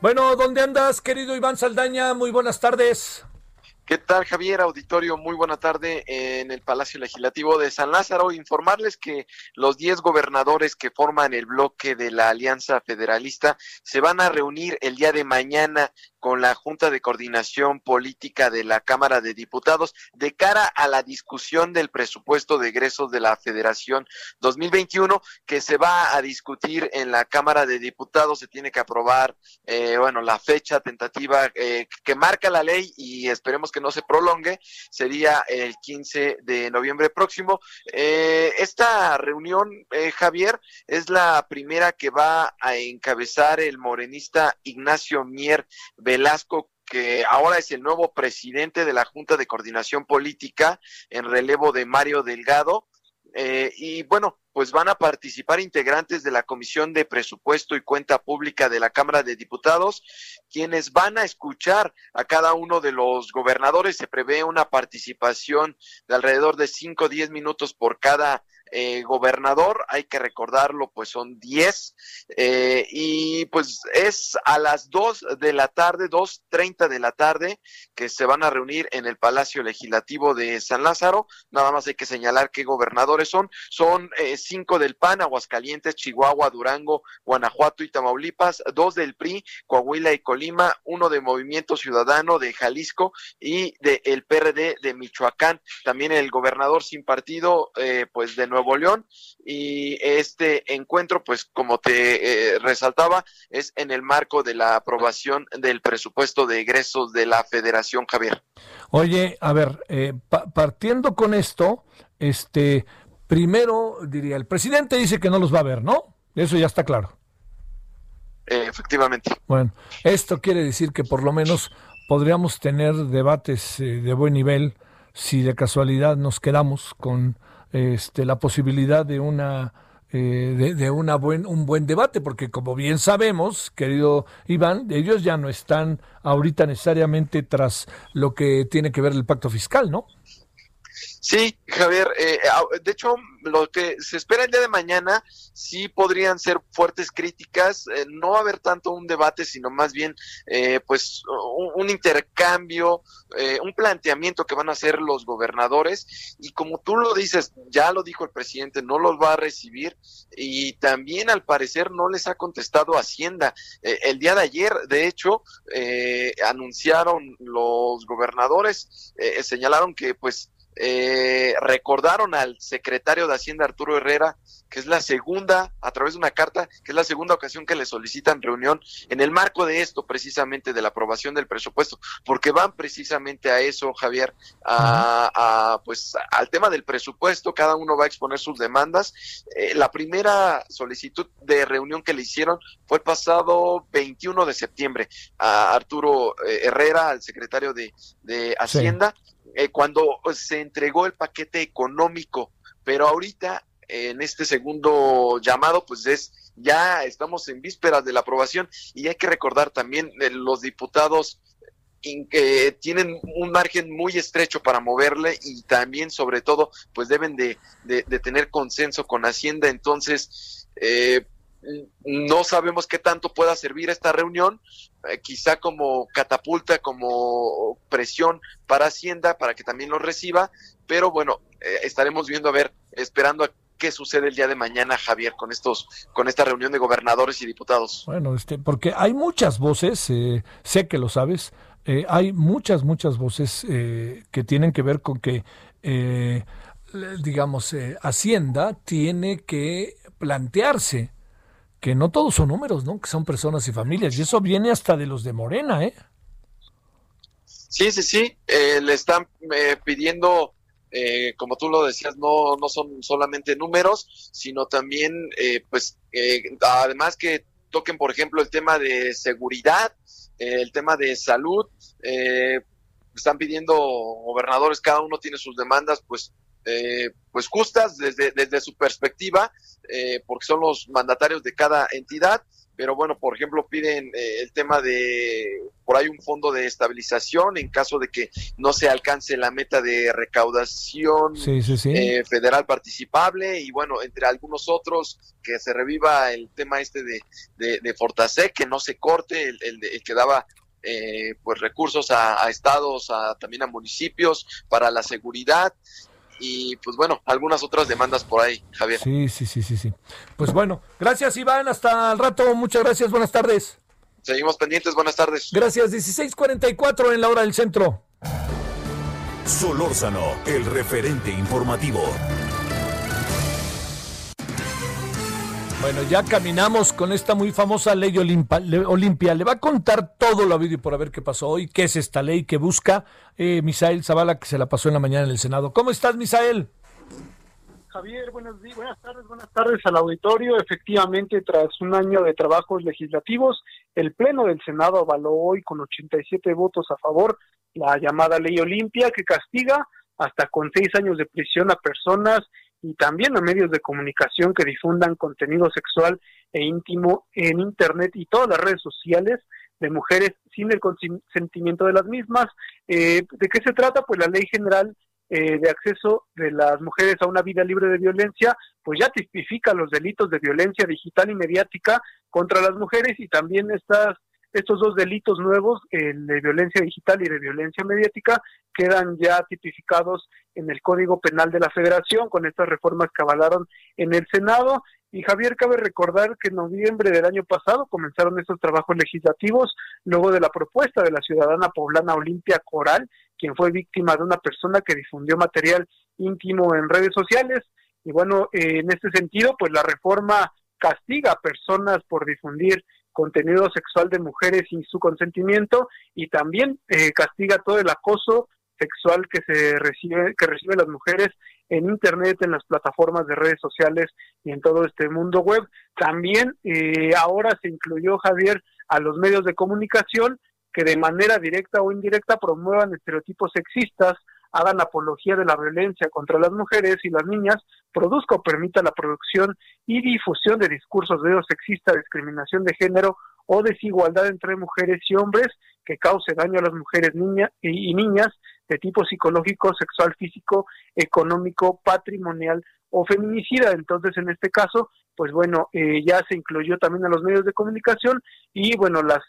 Bueno, ¿dónde andas, querido Iván Saldaña? Muy buenas tardes. ¿Qué tal, Javier? Auditorio, muy buena tarde en el Palacio Legislativo de San Lázaro. Informarles que los 10 gobernadores que forman el bloque de la Alianza Federalista se van a reunir el día de mañana con la Junta de Coordinación Política de la Cámara de Diputados de cara a la discusión del presupuesto de egresos de la Federación 2021 que se va a discutir en la Cámara de Diputados. Se tiene que aprobar, eh, bueno, la fecha tentativa eh, que marca la ley y esperemos que no se prolongue. Sería el 15 de noviembre próximo. Eh, esta reunión, Javier, es la primera que va a encabezar el morenista Ignacio Mier Velasco que ahora es el nuevo presidente de la Junta de Coordinación Política en relevo de Mario Delgado. Eh, y bueno, pues van a participar integrantes de la Comisión de Presupuesto y Cuenta Pública de la Cámara de Diputados, quienes van a escuchar a cada uno de los gobernadores. Se prevé una participación de alrededor de 5 o 10 minutos por cada eh, gobernador, hay que recordarlo, pues son 10, eh, y pues es a las 2 de la tarde, 2.30 de la tarde, que se van a reunir en el Palacio Legislativo de San Lázaro, nada más hay que señalar qué gobernadores son, son eh, cinco del PAN, Aguascalientes, Chihuahua, Durango, Guanajuato y Tamaulipas, dos del PRI, Coahuila y Colima, uno de Movimiento Ciudadano de Jalisco y del el PRD de Michoacán, también el gobernador sin partido, pues de nuevo Nuevo León y este encuentro, pues como te eh, resaltaba, es en el marco de la aprobación del presupuesto de egresos de la Federación Javier. Oye, a ver, eh, partiendo con esto, este, primero diría, el presidente dice que no los va a ver, ¿no? Eso ya está claro. efectivamente. Bueno, esto quiere decir que por lo menos podríamos tener debates eh, de buen nivel si de casualidad nos quedamos con este, la posibilidad de una eh, de, una buen, un buen debate, porque como bien sabemos, querido Iván, ellos ya no están ahorita necesariamente tras lo que tiene que ver el pacto fiscal, ¿no? Sí, Javier, eh, de hecho, lo que se espera el día de mañana sí podrían ser fuertes críticas, eh, no va a haber tanto un debate, sino más bien eh, pues un, intercambio, un planteamiento que van a hacer los gobernadores y como tú lo dices, ya lo dijo el presidente, no los va a recibir y también al parecer no les ha contestado Hacienda. el día de ayer, de hecho, anunciaron los gobernadores, señalaron que pues eh, recordaron al secretario de Hacienda Arturo Herrera que es la segunda, a través de una carta, que es la segunda ocasión que le solicitan reunión en el marco de esto, precisamente de la aprobación del presupuesto, porque van precisamente a eso, Javier, a, pues al tema del presupuesto, cada uno va a exponer sus demandas. Eh, la primera solicitud de reunión que le hicieron fue el pasado 21 de septiembre a Arturo eh, Herrera, al secretario de, Hacienda. Eh, cuando se entregó el paquete económico, pero ahorita en este segundo llamado, pues es ya estamos en vísperas de la aprobación. Y hay que recordar también eh, los diputados que tienen un margen muy estrecho para moverle y también sobre todo pues deben de, de, tener consenso con Hacienda. Entonces eh, no sabemos qué tanto pueda servir esta reunión, eh, quizá como catapulta, como presión para Hacienda, para que también lo reciba, pero bueno, eh, estaremos viendo a ver, esperando a qué sucede el día de mañana, Javier, con estos, con esta reunión de gobernadores y diputados. Bueno, este, porque hay muchas voces, eh, sé que lo sabes, hay muchas, muchas voces que tienen que ver con que, digamos, Hacienda tiene que plantearse que no todos son números, ¿no? Que son personas y familias. Y eso viene hasta de los de Morena, ¿eh? Sí, sí, sí. Eh, le están eh, pidiendo, eh, como tú lo decías, no, no son solamente números, sino también, pues, además que toquen, por ejemplo, el tema de seguridad, el tema de salud. están pidiendo gobernadores, cada uno tiene sus demandas, pues eh, pues justas desde, desde su perspectiva, eh, porque son los mandatarios de cada entidad, pero bueno, por ejemplo, piden eh, el tema de, por ahí un fondo de estabilización en caso de que no se alcance la meta de recaudación eh, federal participable y bueno, entre algunos otros, que se reviva el tema este de, de, de Fortasec, que no se corte, el, el, que daba eh, pues recursos a, a, estados, a, también a municipios para la seguridad y pues bueno, algunas otras demandas por ahí, Javier. Sí, sí, sí, sí, sí. Pues bueno, gracias Iván, hasta el rato, muchas gracias, buenas tardes. Seguimos pendientes, buenas tardes. Gracias, 16:44 en la hora del centro. Solórzano, el referente informativo. Bueno, ya caminamos con esta muy famosa ley Olimpia. Le va a contar todo lo habido y por ver qué pasó hoy, qué es esta ley que busca eh, Misael Zavala, que se la pasó en la mañana en el Senado. ¿Cómo estás, Misael? Javier, buenos días, buenas tardes, buenas tardes al auditorio. Efectivamente, tras un año de trabajos legislativos, el Pleno del Senado avaló hoy con 87 votos a favor la llamada ley Olimpia, que castiga hasta con seis años de prisión a personas y también a medios de comunicación que difundan contenido sexual e íntimo en Internet y todas las redes sociales de mujeres sin el consentimiento de las mismas. Eh, ¿De qué se trata? Pues la Ley General eh, de Acceso de las Mujeres a una Vida Libre de Violencia, pues ya tipifica los delitos de violencia digital y mediática contra las mujeres y también estas estos dos delitos nuevos, el de violencia digital y de violencia mediática, quedan ya tipificados en el Código Penal de la Federación con estas reformas que avalaron en el Senado. Y Javier, cabe recordar que en noviembre del año pasado comenzaron estos trabajos legislativos luego de la propuesta de la ciudadana poblana Olimpia Coral, quien fue víctima de una persona que difundió material íntimo en redes sociales. Y bueno, en este sentido, pues la reforma castiga a personas por difundir contenido sexual de mujeres sin su consentimiento y también eh, castiga todo el acoso sexual que se recibe que reciben las mujeres en internet en las plataformas de redes sociales y en todo este mundo web. También eh, ahora se incluyó Javier a los medios de comunicación que de manera directa o indirecta promuevan estereotipos sexistas hagan apología de la violencia contra las mujeres y las niñas, produzca o permita la producción y difusión de discursos de odio sexista, discriminación de género o desigualdad entre mujeres y hombres que cause daño a las mujeres niñas y niñas de tipo psicológico, sexual, físico, económico, patrimonial o feminicida. Entonces, en este caso, pues bueno, eh, ya se incluyó también a los medios de comunicación y bueno, las,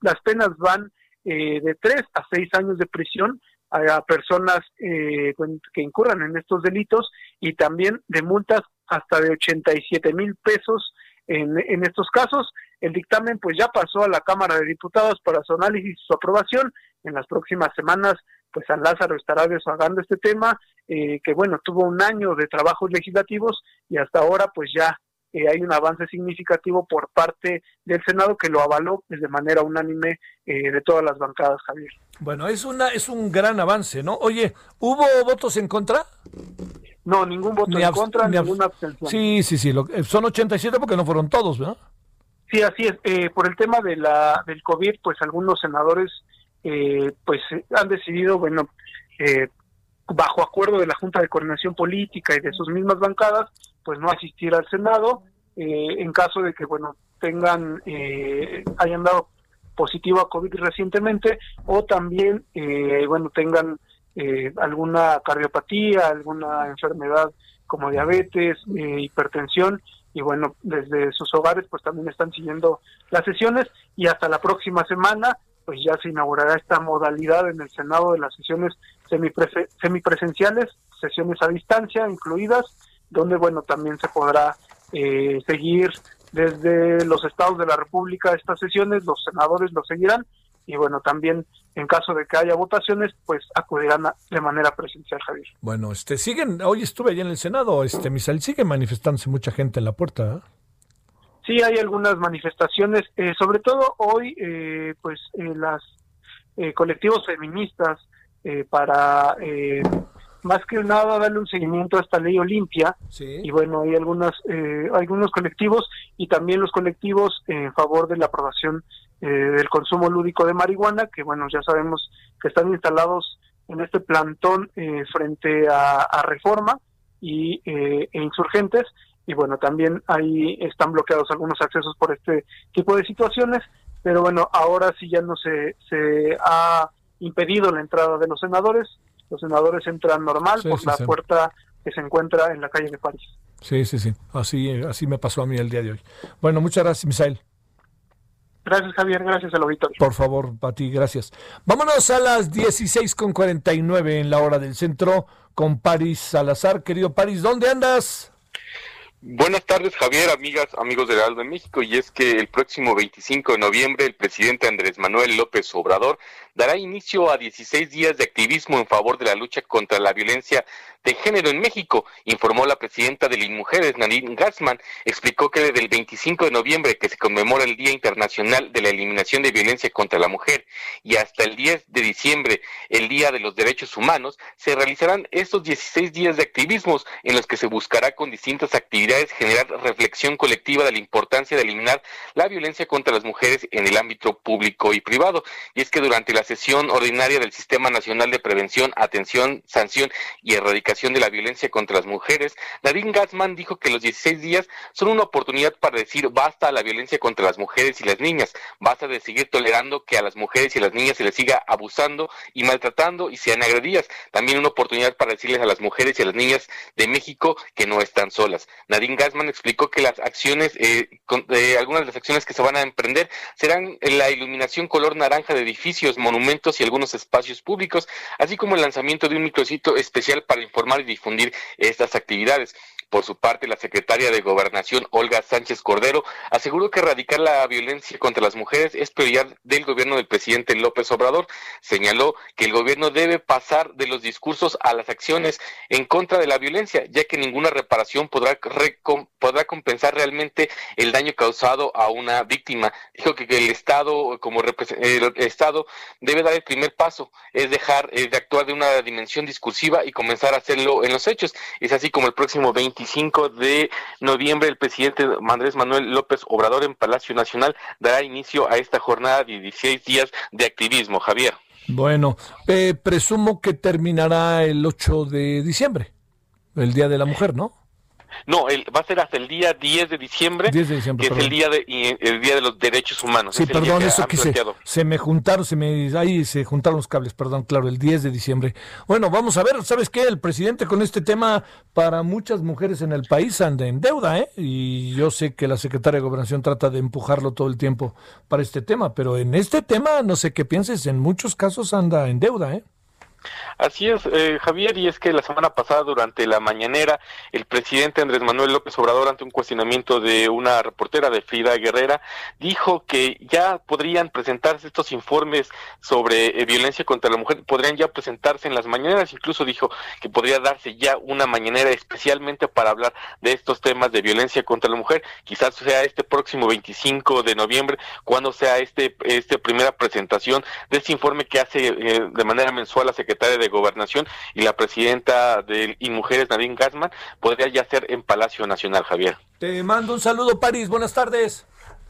las penas van eh, de tres a seis años de prisión a personas eh, que incurran en estos delitos y también de multas hasta de 87 mil pesos en, en estos casos. El dictamen pues ya pasó a la Cámara de Diputados para su análisis y su aprobación. En las próximas semanas pues San Lázaro estará desahogando este tema, eh, que bueno, tuvo un año de trabajos legislativos y hasta ahora pues ya eh, hay un avance significativo por parte del Senado que lo avaló pues, de manera unánime eh, de todas las bancadas, Javier. Bueno, es una es un gran avance, ¿no? Oye, ¿hubo votos en contra? No, ningún voto en contra, ninguna abstención. Sí, sí, sí, son 87 porque no fueron todos, ¿verdad? Sí, así es. Eh, por el tema de la del COVID, pues algunos senadores pues han decidido, bueno, bajo acuerdo de la Junta de Coordinación Política y de sus mismas bancadas, pues no asistir al Senado eh, en caso de que, bueno, tengan, eh, hayan dado positivo a COVID recientemente o también, eh, bueno, tengan alguna cardiopatía, alguna enfermedad como diabetes, hipertensión y bueno, desde sus hogares pues también están siguiendo las sesiones y hasta la próxima semana pues ya se inaugurará esta modalidad en el Senado de las sesiones semipresenciales, sesiones a distancia incluidas, donde bueno también se podrá eh, seguir desde los estados de la República estas sesiones, los senadores lo seguirán y bueno también en caso de que haya votaciones pues acudirán de manera presencial Javier. Bueno, este siguen, hoy estuve allí en el Senado, este Misal sigue manifestándose mucha gente en la puerta. ¿eh? Sí, hay algunas manifestaciones, eh, sobre todo hoy, eh, pues eh, las colectivos feministas para más que nada darle un seguimiento a esta ley Olimpia. Y bueno hay algunas algunos colectivos y también los colectivos en favor de la aprobación del consumo lúdico de marihuana que bueno ya sabemos que están instalados en este plantón frente a, Reforma y e Insurgentes. Y bueno, también ahí están bloqueados algunos accesos por este tipo de situaciones, pero bueno, ahora sí ya no se, se ha impedido la entrada de los senadores, los senadores entran normal por la puerta que se encuentra en la calle de París. Sí, sí, sí, así, así me pasó a mí el día de hoy. Bueno, muchas gracias, Misael. Gracias, Javier. Gracias al auditorio. Por favor, a ti, gracias. Vámonos a las 16.49 en la hora del centro con París Salazar. Querido París, ¿dónde andas? Buenas tardes, Javier, amigas, amigos de Aldo de México. Y es que el próximo 25 de noviembre, el presidente Andrés Manuel López Obrador dará inicio a 16 días de activismo en favor de la lucha contra la violencia de género en México, informó la presidenta de mujeres, Nadine Gassman, explicó que desde el 25 de noviembre, que se conmemora el Día Internacional de la Eliminación de Violencia contra la Mujer, y hasta el 10 de diciembre, el Día de los Derechos Humanos, se realizarán estos 16 días de activismos en los que se buscará con distintas actividades generar reflexión colectiva de la importancia de eliminar la violencia contra las mujeres en el ámbito público y privado. Y es que durante la sesión ordinaria del Sistema Nacional de Prevención, Atención, Sanción y Erradicación de la violencia contra las mujeres, Nadine Gassman dijo que los 16 días son una oportunidad para decir basta a la violencia contra las mujeres y las niñas, basta de seguir tolerando que a las mujeres y las niñas se les siga abusando y maltratando y sean agredidas. También una oportunidad para decirles a las mujeres y a las niñas de México que no están solas. Nadine Gassman explicó que las acciones, eh, eh, algunas de las acciones que se van a emprender serán la iluminación color naranja de edificios, monumentos y algunos espacios públicos, así como el lanzamiento de un micrositio especial para informar y difundir estas actividades. Por su parte, la secretaria de Gobernación, Olga Sánchez Cordero, aseguró que erradicar la violencia contra las mujeres es prioridad del gobierno del presidente López Obrador. Señaló que el gobierno debe pasar de los discursos a las acciones en contra de la violencia, ya que ninguna reparación podrá, podrá compensar realmente el daño causado a una víctima. Dijo que el Estado, como el Estado, debe dar el primer paso, es dejar eh, de actuar de una dimensión discursiva y comenzar a hacerlo en los hechos. Es así como el próximo 20 25 de noviembre el presidente Andrés Manuel López Obrador en Palacio Nacional dará inicio a esta jornada de 16 días de activismo. Javier. Bueno, eh, presumo que terminará el 8 de diciembre, el Día de la Mujer, ¿no? No, el, va a ser hasta el día 10 de diciembre, que es el día de el día de los derechos humanos. Sí, perdón, eso que se, me juntaron, se me ahí se juntaron los cables, perdón, claro, el 10 de diciembre. Bueno, vamos a ver, ¿sabes qué? El presidente con este tema para muchas mujeres en el país anda en deuda, ¿eh? Y yo sé que la secretaria de Gobernación trata de empujarlo todo el tiempo para este tema, pero en este tema no sé qué pienses, en muchos casos anda en deuda, ¿eh? Así es, eh, Javier, y es que la semana pasada, durante la mañanera, el presidente Andrés Manuel López Obrador, ante un cuestionamiento de una reportera de Frida Guerrera, dijo que ya podrían presentarse estos informes sobre eh, violencia contra la mujer, podrían ya presentarse en las mañaneras, incluso dijo que podría darse ya una mañanera especialmente para hablar de estos temas de violencia contra la mujer, quizás sea este próximo 25 de noviembre, cuando sea este, este primera presentación de este informe que hace eh, de manera mensual la Secretaría secretaria de Gobernación y la presidenta de Mujeres Nadine Gassman, podría ya ser en Palacio Nacional, Javier. Te mando un saludo, París. Buenas tardes.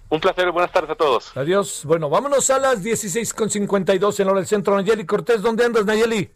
Un placer, buenas tardes a todos. Adiós. Bueno, vámonos a las 16.52 en hora del centro. Nayeli Cortés, ¿dónde andas, Nayeli?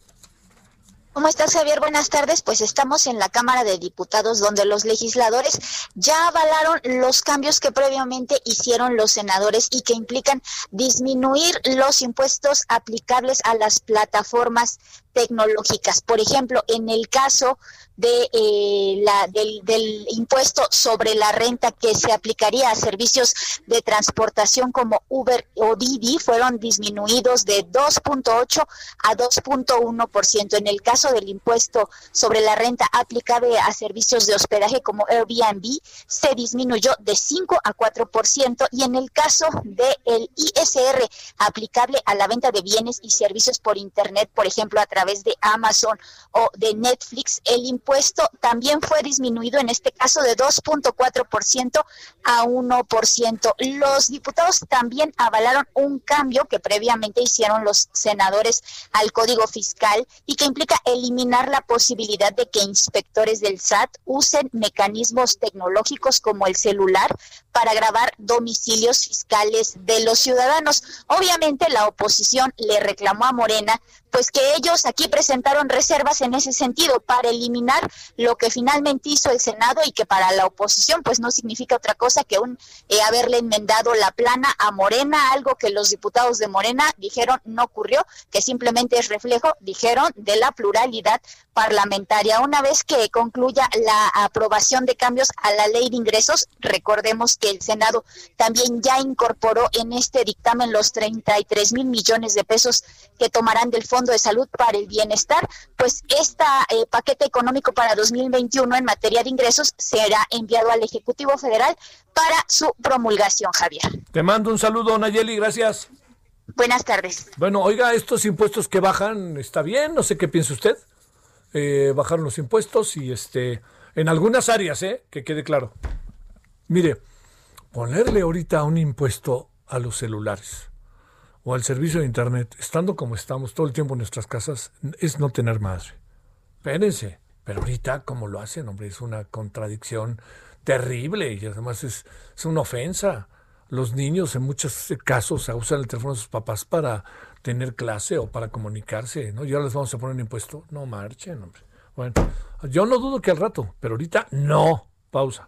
¿Cómo estás, Javier? Buenas tardes. Pues estamos en la Cámara de Diputados donde los legisladores ya avalaron los cambios que previamente hicieron los senadores y que implican disminuir los impuestos aplicables a las plataformas tecnológicas. Por ejemplo, en el caso de eh, la, del, impuesto sobre la renta que se aplicaría a servicios de transportación como Uber o Didi fueron disminuidos de 2.8 a 2.1%. En el caso del impuesto sobre la renta aplicable a servicios de hospedaje como Airbnb se disminuyó de 5 a 4% y en el caso del ISR aplicable a la venta de bienes y servicios por internet, por ejemplo, a través través de Amazon o de Netflix, el impuesto también fue disminuido en este caso de 2.4% a 1%. Los diputados también avalaron un cambio que previamente hicieron los senadores al Código Fiscal y que implica eliminar la posibilidad de que inspectores del SAT usen mecanismos tecnológicos como el celular para grabar domicilios fiscales de los ciudadanos. Obviamente la oposición le reclamó a Morena pues que ellos aquí presentaron reservas en ese sentido para eliminar lo que finalmente hizo el Senado y que para la oposición pues no significa otra cosa que un eh, haberle enmendado la plana a Morena, algo que los diputados de Morena dijeron no ocurrió, que simplemente es reflejo, dijeron, de la pluralidad parlamentaria. Una vez que concluya la aprobación de cambios a la ley de ingresos, recordemos que el Senado también ya incorporó en este dictamen los 33 mil millones de pesos que tomarán del Fondo de Salud para el Bienestar, pues este paquete económico para 2021 en materia de ingresos será enviado al Ejecutivo Federal para su promulgación, Javier. Te mando un saludo, Nayeli, gracias. Buenas tardes. Bueno, oiga, estos impuestos que bajan, ¿está bien? No sé qué piensa usted. Eh, bajaron los impuestos y este, en algunas áreas, ¿eh? Que quede claro. Mire, ponerle ahorita un impuesto a los celulares o al servicio de Internet, estando como estamos todo el tiempo en nuestras casas, es no tener madre. Espérense. Pero ahorita, como lo hacen, hombre, es una contradicción terrible y además es, es una ofensa. Los niños en muchos casos usan el teléfono de sus papás para tener clase o para comunicarse, ¿no? Y ahora les vamos a poner un impuesto. No marchen, hombre. Bueno, yo no dudo que al rato, pero ahorita no. Pausa.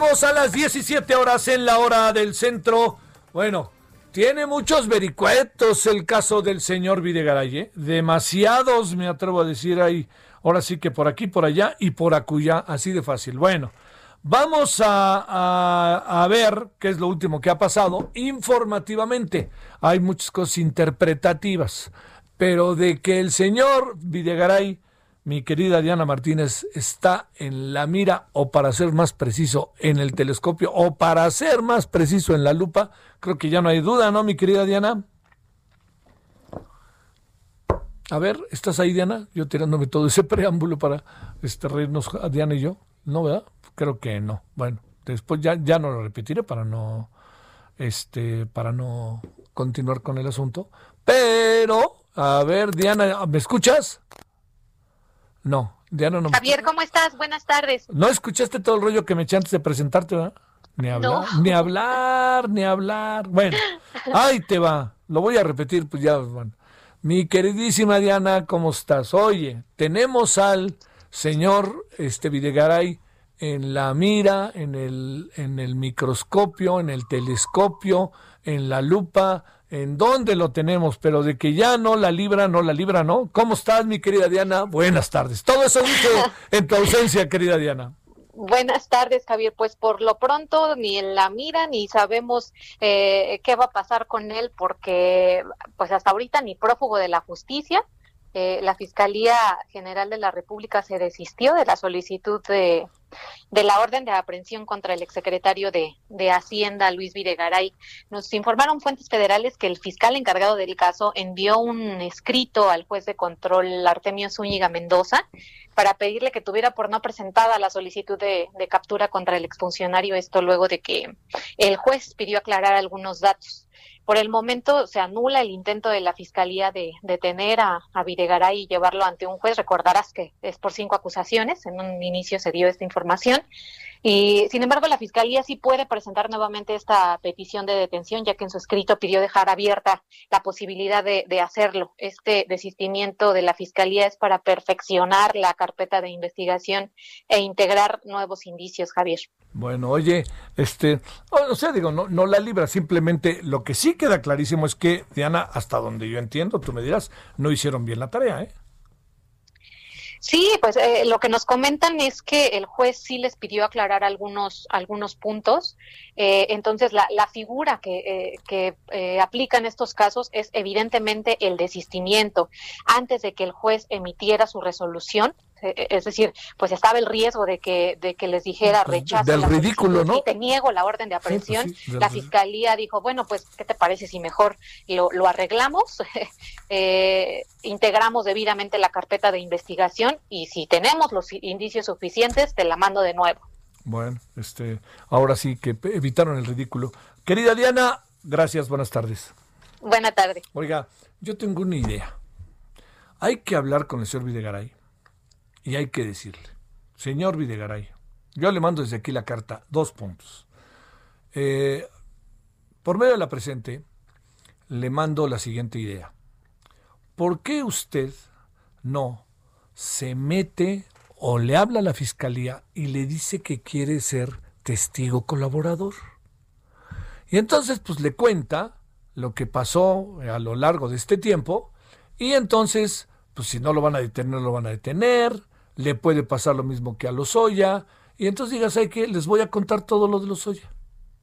Andamos a las 17 horas en la hora del centro. Bueno, tiene muchos vericuetos el caso del señor Videgaray, ¿eh? Demasiados, me atrevo a decir ahí. Ahora sí que por aquí, por allá y por acullá, así de fácil. Bueno, vamos a, a ver qué es lo último que ha pasado informativamente. Hay muchas cosas interpretativas, pero de que el señor Videgaray mi querida Diana Martínez, está en la mira o para ser más preciso en el telescopio o para ser más preciso en la lupa, creo que ya no hay duda, ¿no, mi querida Diana? A ver, ¿estás ahí, Diana? Yo tirándome todo ese preámbulo para este, reírnos a Diana y yo. ¿No, verdad? Creo que no. Bueno, después ya, ya no lo repetiré para no, este, para no continuar con el asunto. Pero, a ver, Diana, ¿me escuchas? No, Diana no. Javier, ¿cómo estás? Buenas tardes. ¿No escuchaste todo el rollo que me eché antes de presentarte, verdad? Ni hablar, ni hablar, ni hablar. Bueno, ahí te va. Lo voy a repetir, pues ya, bueno. Mi queridísima Diana, ¿cómo estás? Oye, tenemos al señor este Videgaray en la mira, en el, en el microscopio, en el telescopio, en la lupa, en dónde lo tenemos, pero de que ya no la libra, no la libra, ¿no? ¿Cómo estás, mi querida Diana? Buenas tardes. Todo eso dice en tu ausencia, querida Diana. Buenas tardes, Javier. Pues por lo pronto ni en la mira ni sabemos eh, qué va a pasar con él porque pues hasta ahorita ni prófugo de la justicia. Eh, la Fiscalía General de la República se desistió de la solicitud de, de la orden de aprehensión contra el exsecretario de, de Hacienda, Luis Videgaray. Nos informaron fuentes federales que el fiscal encargado del caso envió un escrito al juez de control Artemio Zúñiga Mendoza para pedirle que tuviera por no presentada la solicitud de, de captura contra el exfuncionario, esto luego de que el juez pidió aclarar algunos datos. Por el momento se anula el intento de la Fiscalía de detener a, a Videgaray y llevarlo ante un juez. Recordarás que es por cinco acusaciones. En un inicio se dio esta información. Y sin embargo, la Fiscalía sí puede presentar nuevamente esta petición de detención, ya que en su escrito pidió dejar abierta la posibilidad de, hacerlo. Este desistimiento de la Fiscalía es para perfeccionar la carpeta de investigación e integrar nuevos indicios, Javier. Bueno, oye, este, o sea, digo, no, no la libra, simplemente lo que sí queda clarísimo es que, Diana, hasta donde yo entiendo, tú me dirás, no hicieron bien la tarea, ¿eh? Sí, pues eh, lo que nos comentan es que el juez sí les pidió aclarar algunos algunos puntos. Eh, entonces, la, la figura que, eh, que eh, aplica en estos casos es evidentemente el desistimiento. Antes de que el juez emitiera su resolución, es decir, pues estaba el riesgo de que de que les dijera rechazo Del ridículo, ¿no? y te niego la orden de aprehensión. Sí, pues sí, del la fiscalía dijo, bueno, pues, ¿qué te parece si mejor lo, lo arreglamos? Eh, integramos debidamente la carpeta de investigación y si tenemos los indicios suficientes, te la mando de nuevo. Bueno, este, ahora sí que evitaron el ridículo. Querida Diana, gracias, buenas tardes. Buena tarde. Oiga, yo tengo una idea. Hay que hablar con el señor Videgaray y hay que decirle, señor Videgaray, yo le mando desde aquí la carta, dos puntos. Eh, por medio de la presente, le mando la siguiente idea. ¿Por qué usted no se mete o le habla a la fiscalía y le dice que quiere ser testigo colaborador? Y entonces, pues le cuenta lo que pasó a lo largo de este tiempo. Y entonces, pues si no lo van a detener, lo van a detener. Le puede pasar lo mismo que a Lozoya. Y entonces digas, ¿sabe qué? Les voy a contar todo lo de Lozoya.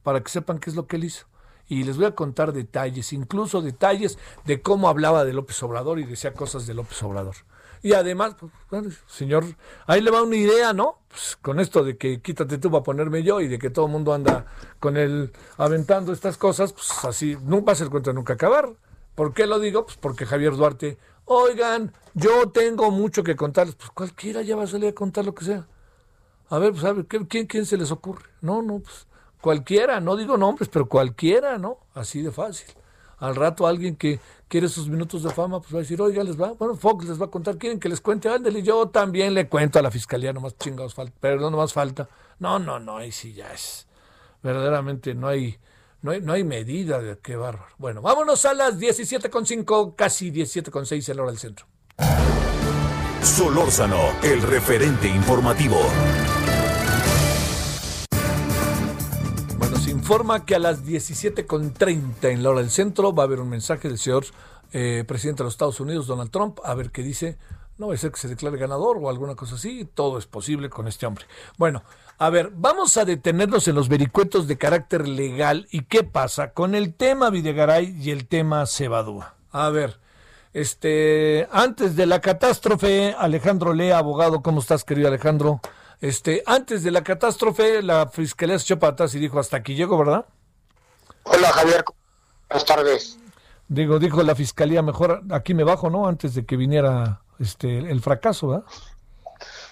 Para que sepan qué es lo que él hizo. Y les voy a contar detalles, incluso detalles de cómo hablaba de López Obrador y decía cosas de López Obrador. Y además, pues, señor, ahí le va una idea, ¿no? Pues, con esto de que quítate tú para ponerme yo y de que todo el mundo anda con él aventando estas cosas, pues así, no va a ser cuenta nunca acabar. ¿Por qué lo digo? Pues porque Javier Duarte, oigan, yo tengo mucho que contarles. Pues cualquiera ya va a salir a contar lo que sea. A ver, pues a ver, ¿qué- ¿quién, quién se les ocurre? No, no, pues cualquiera, no digo nombres, pero cualquiera, ¿no? Así de fácil. Al rato alguien que quiere sus minutos de fama, pues va a decir, oiga, les va, bueno, Fox les va a contar, quieren que les cuente, ándale, yo también le cuento a la fiscalía, nomás chingados falta, perdón, nomás falta. No, no, no, ahí sí ya es, verdaderamente no hay, no hay, no hay medida de qué bárbaro. Bueno, vámonos a las 17.5, casi 17.6 en la hora del centro. Solórzano, el referente informativo. Bueno, se informa que a las 17.30 en la hora del centro va a haber un mensaje del señor eh, presidente de los Estados Unidos, Donald Trump, a ver qué dice. No va a ser que se declare ganador o alguna cosa así. Todo es posible con este hombre. Bueno, a ver, vamos a detenernos en los vericuetos de carácter legal y qué pasa con el tema Videgaray y el tema Cebadúa. A ver, este, antes de la catástrofe, Alejandro Lea, abogado, ¿cómo estás, querido Alejandro? Este, antes de la catástrofe, la fiscalía se echó atrás y dijo, hasta aquí llego, ¿verdad? Hola Javier, buenas tardes. Digo, dijo la fiscalía, mejor aquí me bajo, ¿no? Antes de que viniera este el fracaso, ¿verdad?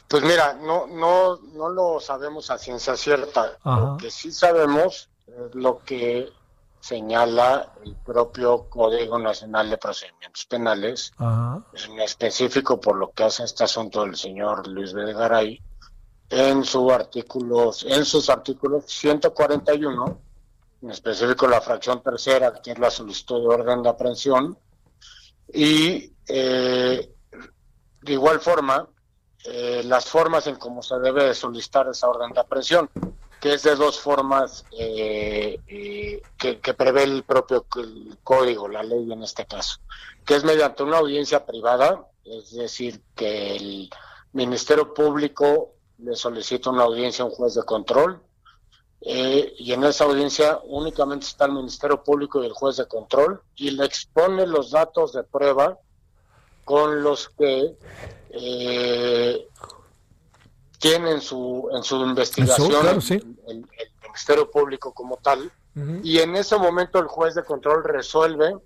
Pues mira, no, no, no lo sabemos a ciencia cierta. Ajá. Lo que sí sabemos es lo que señala el propio Código Nacional de Procedimientos Penales, Ajá. en específico por lo que hace este asunto del señor Luis Videgaray, en su artículo, en sus artículos 141, en específico la fracción tercera, que es la solicitud de orden de aprehensión, y eh, de igual forma, eh, las formas en cómo se debe de solicitar esa orden de aprehensión, que es de dos formas eh, eh, que, prevé el propio código, la ley en este caso, que es mediante una audiencia privada, es decir, que el Ministerio Público le solicita una audiencia a un juez de control, y en esa audiencia únicamente está el Ministerio Público y el juez de control, y le expone los datos de prueba con los que eh, tienen su, en su investigación Eso, claro, sí. el, el Ministerio Público como tal, y en ese momento el juez de control resuelve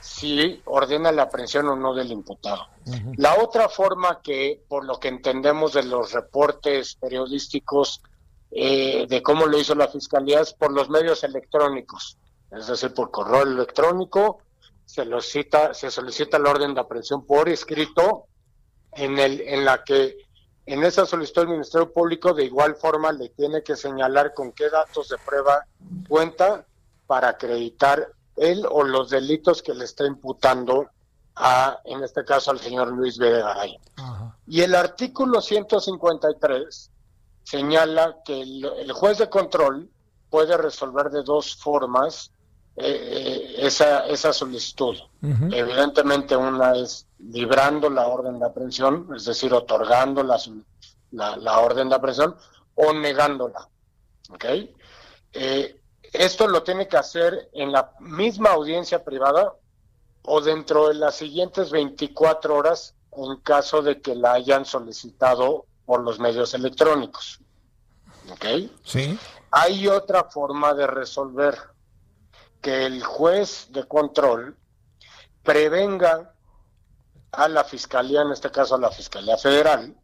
si ordena la aprehensión o no del imputado. La otra forma que, por lo que entendemos de los reportes periodísticos eh, de cómo lo hizo la Fiscalía, es por los medios electrónicos, es decir, por correo electrónico, se, lo cita, se solicita la orden de aprehensión por escrito, en, el, en la que en esa solicitud el Ministerio Público de igual forma le tiene que señalar con qué datos de prueba cuenta para acreditar él o los delitos que le está imputando a, en este caso, al señor Luis Videgaray. Y el artículo 153 señala que el, el juez de control puede resolver de dos formas eh, esa, esa solicitud. Evidentemente una es librando la orden de aprehensión, es decir, otorgando la, la, orden de aprehensión o negándola. ¿Ok? Eh, esto lo tiene que hacer en la misma audiencia privada o dentro de las siguientes 24 horas en caso de que la hayan solicitado por los medios electrónicos. ¿Ok? Sí. Hay otra forma de resolver que el juez de control prevenga a la Fiscalía, en este caso a la Fiscalía Federal,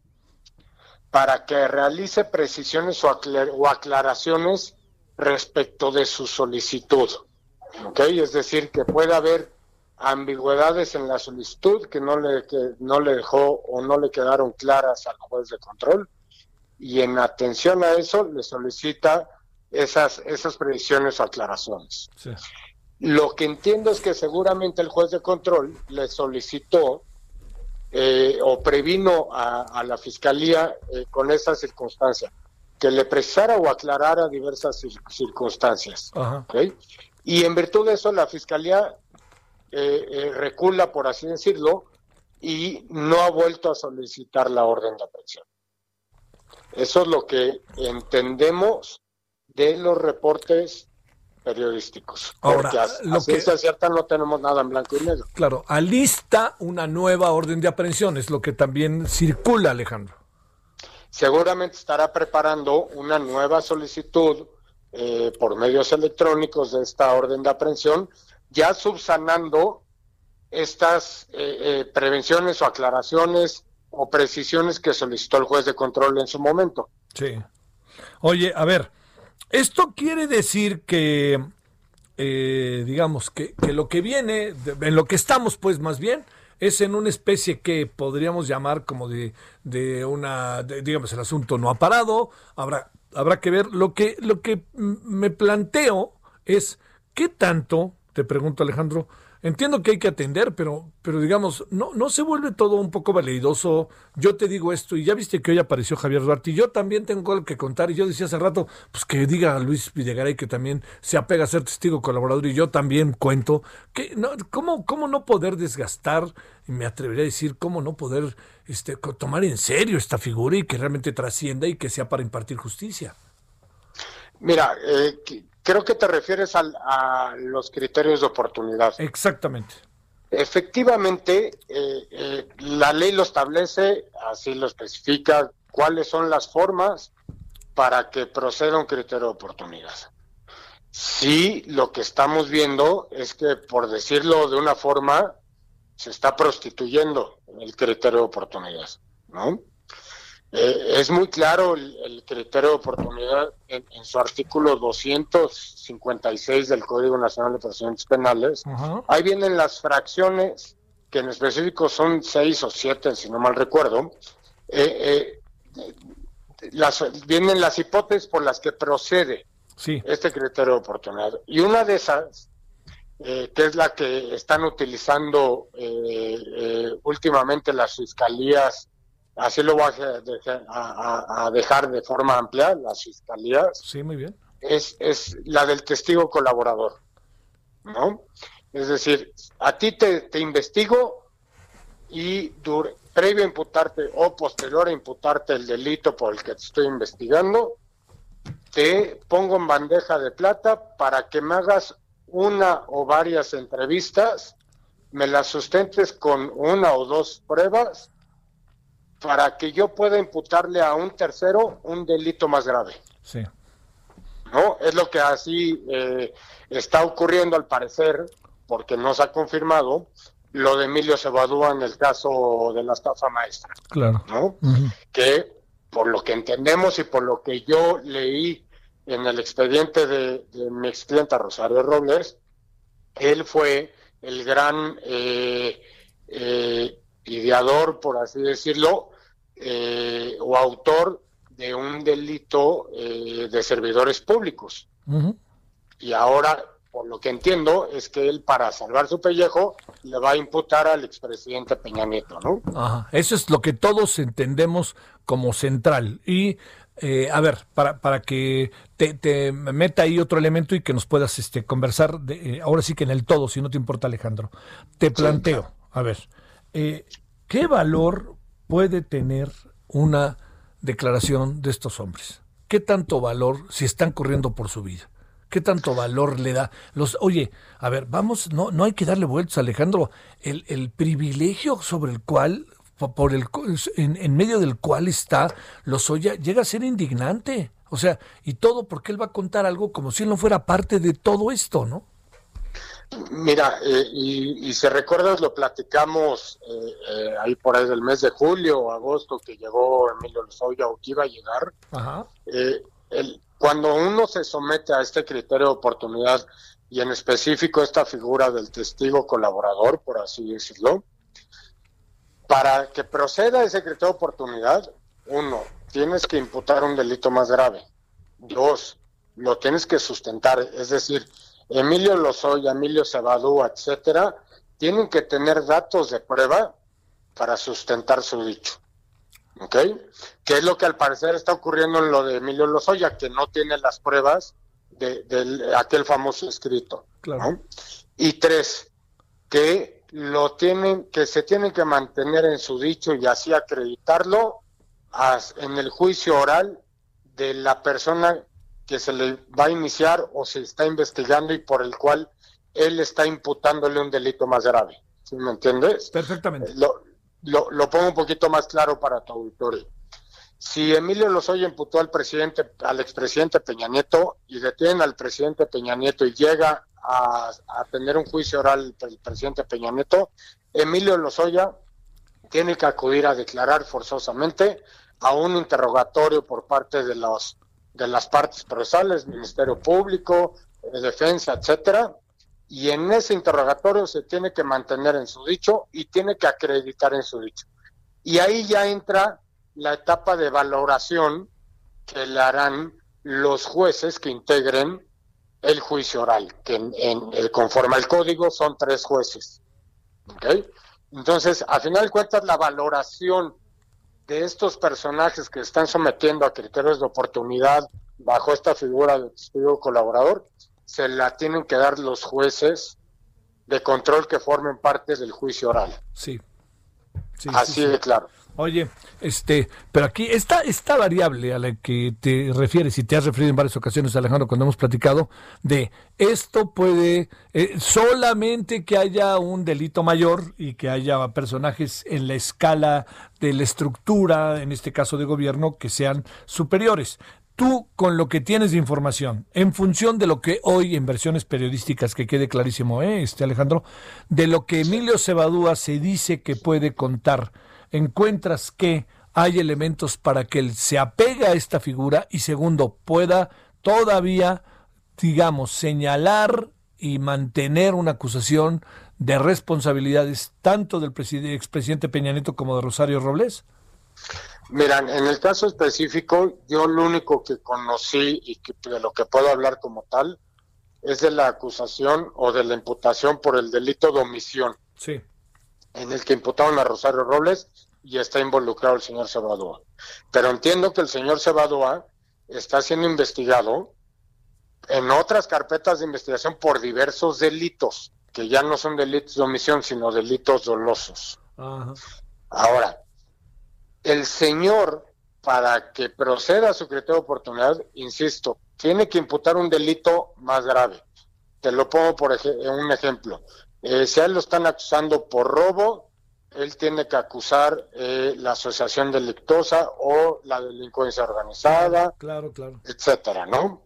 para que realice precisiones o, aclaraciones respecto de su solicitud. ¿Ok? Es decir, que pueda haber ambigüedades en la solicitud que no le, que no le dejó o no le quedaron claras al juez de control y en atención a eso le solicita esas, esas previsiones o aclaraciones. Lo que entiendo es que seguramente el juez de control le solicitó eh, o previno a, la fiscalía eh, con esa circunstancia, que le precisara o aclarara diversas circunstancias. Y en virtud de eso, la fiscalía eh, recula, por así decirlo, y no ha vuelto a solicitar la orden de aprehensión. Eso es lo que entendemos de los reportes periodísticos. Ahora, porque lo que es cierta no tenemos nada en blanco y negro. Claro, alista una nueva orden de aprehensión, es lo que también circula, Alejandro. Seguramente estará preparando una nueva solicitud eh, por medios electrónicos de esta orden de aprehensión, ya subsanando estas eh, eh, prevenciones o aclaraciones o precisiones que solicitó el juez de control en su momento. Sí. Oye, a ver, esto quiere decir que, eh, digamos, que, lo que viene, en lo que estamos, pues más bien, es en una especie que podríamos llamar como de, de una, digamos, el asunto no ha parado, habrá, habrá que ver. Lo que, lo que me planteo es, ¿qué tanto, te pregunto Alejandro, entiendo que hay que atender, pero, pero digamos, no, no se vuelve todo un poco validoso. Yo te digo esto, y ya viste que hoy apareció Javier Duarte, y yo también tengo algo que contar, y yo decía hace rato, pues que diga Luis Videgaray que también se apega a ser testigo colaborador, y yo también cuento. Que, no, ¿cómo, ¿Cómo no poder desgastar, y me atrevería a decir, cómo no poder este, tomar en serio esta figura y que realmente trascienda y que sea para impartir justicia? Mira, eh, Creo que te refieres a los criterios de oportunidad. Exactamente. Efectivamente, eh, eh, la ley lo establece, así lo especifica, cuáles son las formas para que proceda un criterio de oportunidad. Sí, lo que estamos viendo es que, por decirlo de una forma, se está prostituyendo el criterio de oportunidad, ¿no? Eh, es muy claro el, criterio de oportunidad en, su artículo 256 del Código Nacional de Procedimientos Penales. Ahí vienen las fracciones, que en específico son seis o siete, si no mal recuerdo. Eh, eh, las, vienen las hipótesis por las que procede este criterio de oportunidad. Y una de esas, que es la que están utilizando últimamente las fiscalías así lo voy a, dejar de forma amplia, las fiscalías. Sí, muy bien. Es, es la del testigo colaborador, ¿no? Es decir, a ti te, te investigo y previo a imputarte o posterior a imputarte el delito por el que te estoy investigando, te pongo en bandeja de plata para que me hagas una o varias entrevistas, me las sustentes con una o dos pruebas para que yo pueda imputarle a un tercero un delito más grave. Sí. ¿No? Es lo que así eh, está ocurriendo al parecer, porque no se ha confirmado lo de Emilio Cebadúa en el caso de la estafa maestra. Claro. ¿No? Que por lo que entendemos y por lo que yo leí en el expediente de, mi ex clienta Rosario Robles, él fue el gran eh, eh, ideador, por así decirlo, eh, o autor de un delito eh, de servidores públicos. Y ahora, por lo que entiendo, es que él para salvar su pellejo le va a imputar al expresidente Peña Nieto, ¿no? Ajá. Eso es lo que todos entendemos como central. Y eh, a ver, para, para que te, meta ahí otro elemento y que nos puedas este, conversar, de, eh, ahora sí que en el todo, si no te importa Alejandro, te planteo, a ver, eh, ¿qué valor puede tener una declaración de estos hombres? ¿Qué tanto valor si están corriendo por su vida? ¿Qué tanto valor le da? Los, oye, a ver, vamos, no, no hay que darle vueltas, Alejandro. El, el privilegio sobre el cual por el en, en, medio del cual está Lozoya llega a ser indignante. O sea, y todo porque él va a contar algo como si él no fuera parte de todo esto, ¿no? Mira, eh, y, si recuerdas, lo platicamos eh, eh, ahí por ahí del mes de julio o agosto que llegó Emilio Lozoya o que iba a llegar. Ajá. El, cuando uno se somete a este criterio de oportunidad y en específico esta figura del testigo colaborador, por así decirlo, para que proceda ese criterio de oportunidad, uno, tienes que imputar un delito más grave. Dos, lo tienes que sustentar. Es decir, Emilio Lozoya, Emilio Cebadú, etcétera, tienen que tener datos de prueba para sustentar su dicho. ¿Ok? Que es lo que al parecer está ocurriendo en lo de Emilio Lozoya, que no tiene las pruebas de, aquel famoso escrito. Claro. Y tres, que lo tienen, que se tienen que mantener en su dicho y así acreditarlo en el juicio oral de la persona que se le va a iniciar o se está investigando y por el cual él está imputándole un delito más grave. ¿Sí me entiendes? Perfectamente. Lo, lo, pongo un poquito más claro para tu auditorio. Si Emilio Lozoya imputó al presidente, al expresidente Peña Nieto y detiene al presidente Peña Nieto y llega a, tener un juicio oral el presidente Peña Nieto, Emilio Lozoya tiene que acudir a declarar forzosamente a un interrogatorio por parte de los de las partes procesales, Ministerio Público, Defensa, etcétera, y en ese interrogatorio se tiene que mantener en su dicho y tiene que acreditar en su dicho. Y ahí ya entra la etapa de valoración que le harán los jueces que integren el juicio oral, que en, en, conforme al código son tres jueces. Entonces, a final de cuentas, la valoración de estos personajes que están sometiendo a criterios de oportunidad bajo esta figura de testigo colaborador, se la tienen que dar los jueces de control que formen parte del juicio oral. Sí. Así de claro. Oye, este, pero aquí está esta variable a la que te refieres y te has referido en varias ocasiones, Alejandro, cuando hemos platicado de esto puede eh, solamente que haya un delito mayor y que haya personajes en la escala de la estructura, en este caso de gobierno, que sean superiores. Tú, con lo que tienes de información, en función de lo que hoy en versiones periodísticas, que quede clarísimo, ¿eh? este Alejandro, de lo que Emilio Cebadúa se dice que puede contar encuentras que hay elementos para que él se apegue a esta figura y segundo, pueda todavía, digamos, señalar y mantener una acusación de responsabilidades tanto del expresidente Peña Nieto como de Rosario Robles? Mira, en el caso específico, yo lo único que conocí y que, de lo que puedo hablar como tal es de la acusación o de la imputación por el delito de omisión. Sí en el que imputaron a Rosario Robles y está involucrado el señor Cebadoa. Pero entiendo que el señor Cebadoa está siendo investigado en otras carpetas de investigación por diversos delitos, que ya no son delitos de omisión, sino delitos dolosos. Ahora, el señor, para que proceda a su criterio de oportunidad, insisto, tiene que imputar un delito más grave. Te lo pongo por un ejemplo. Eh, si a él lo están acusando por robo, él tiene que acusar eh, la asociación delictosa o la delincuencia organizada, claro, claro. etcétera, ¿no?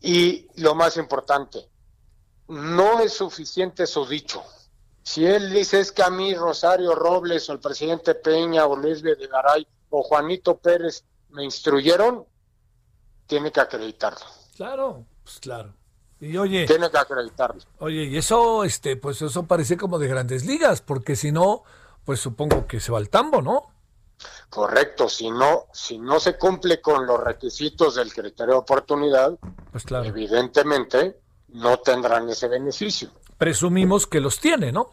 Y lo más importante, no es suficiente su dicho. Si él dice es que a mí Rosario Robles o el presidente Peña o Luis Videgaray o Juanito Pérez me instruyeron, tiene que acreditarlo. Claro, pues claro. Y oye, tiene que acreditarlo. Oye, y eso, este, pues eso parece como de grandes ligas, porque si no, pues supongo que se va al tambo, ¿no? Correcto, si no, si no se cumple con los requisitos del criterio de oportunidad, pues claro. evidentemente no tendrán ese beneficio. Presumimos que los tiene, ¿no?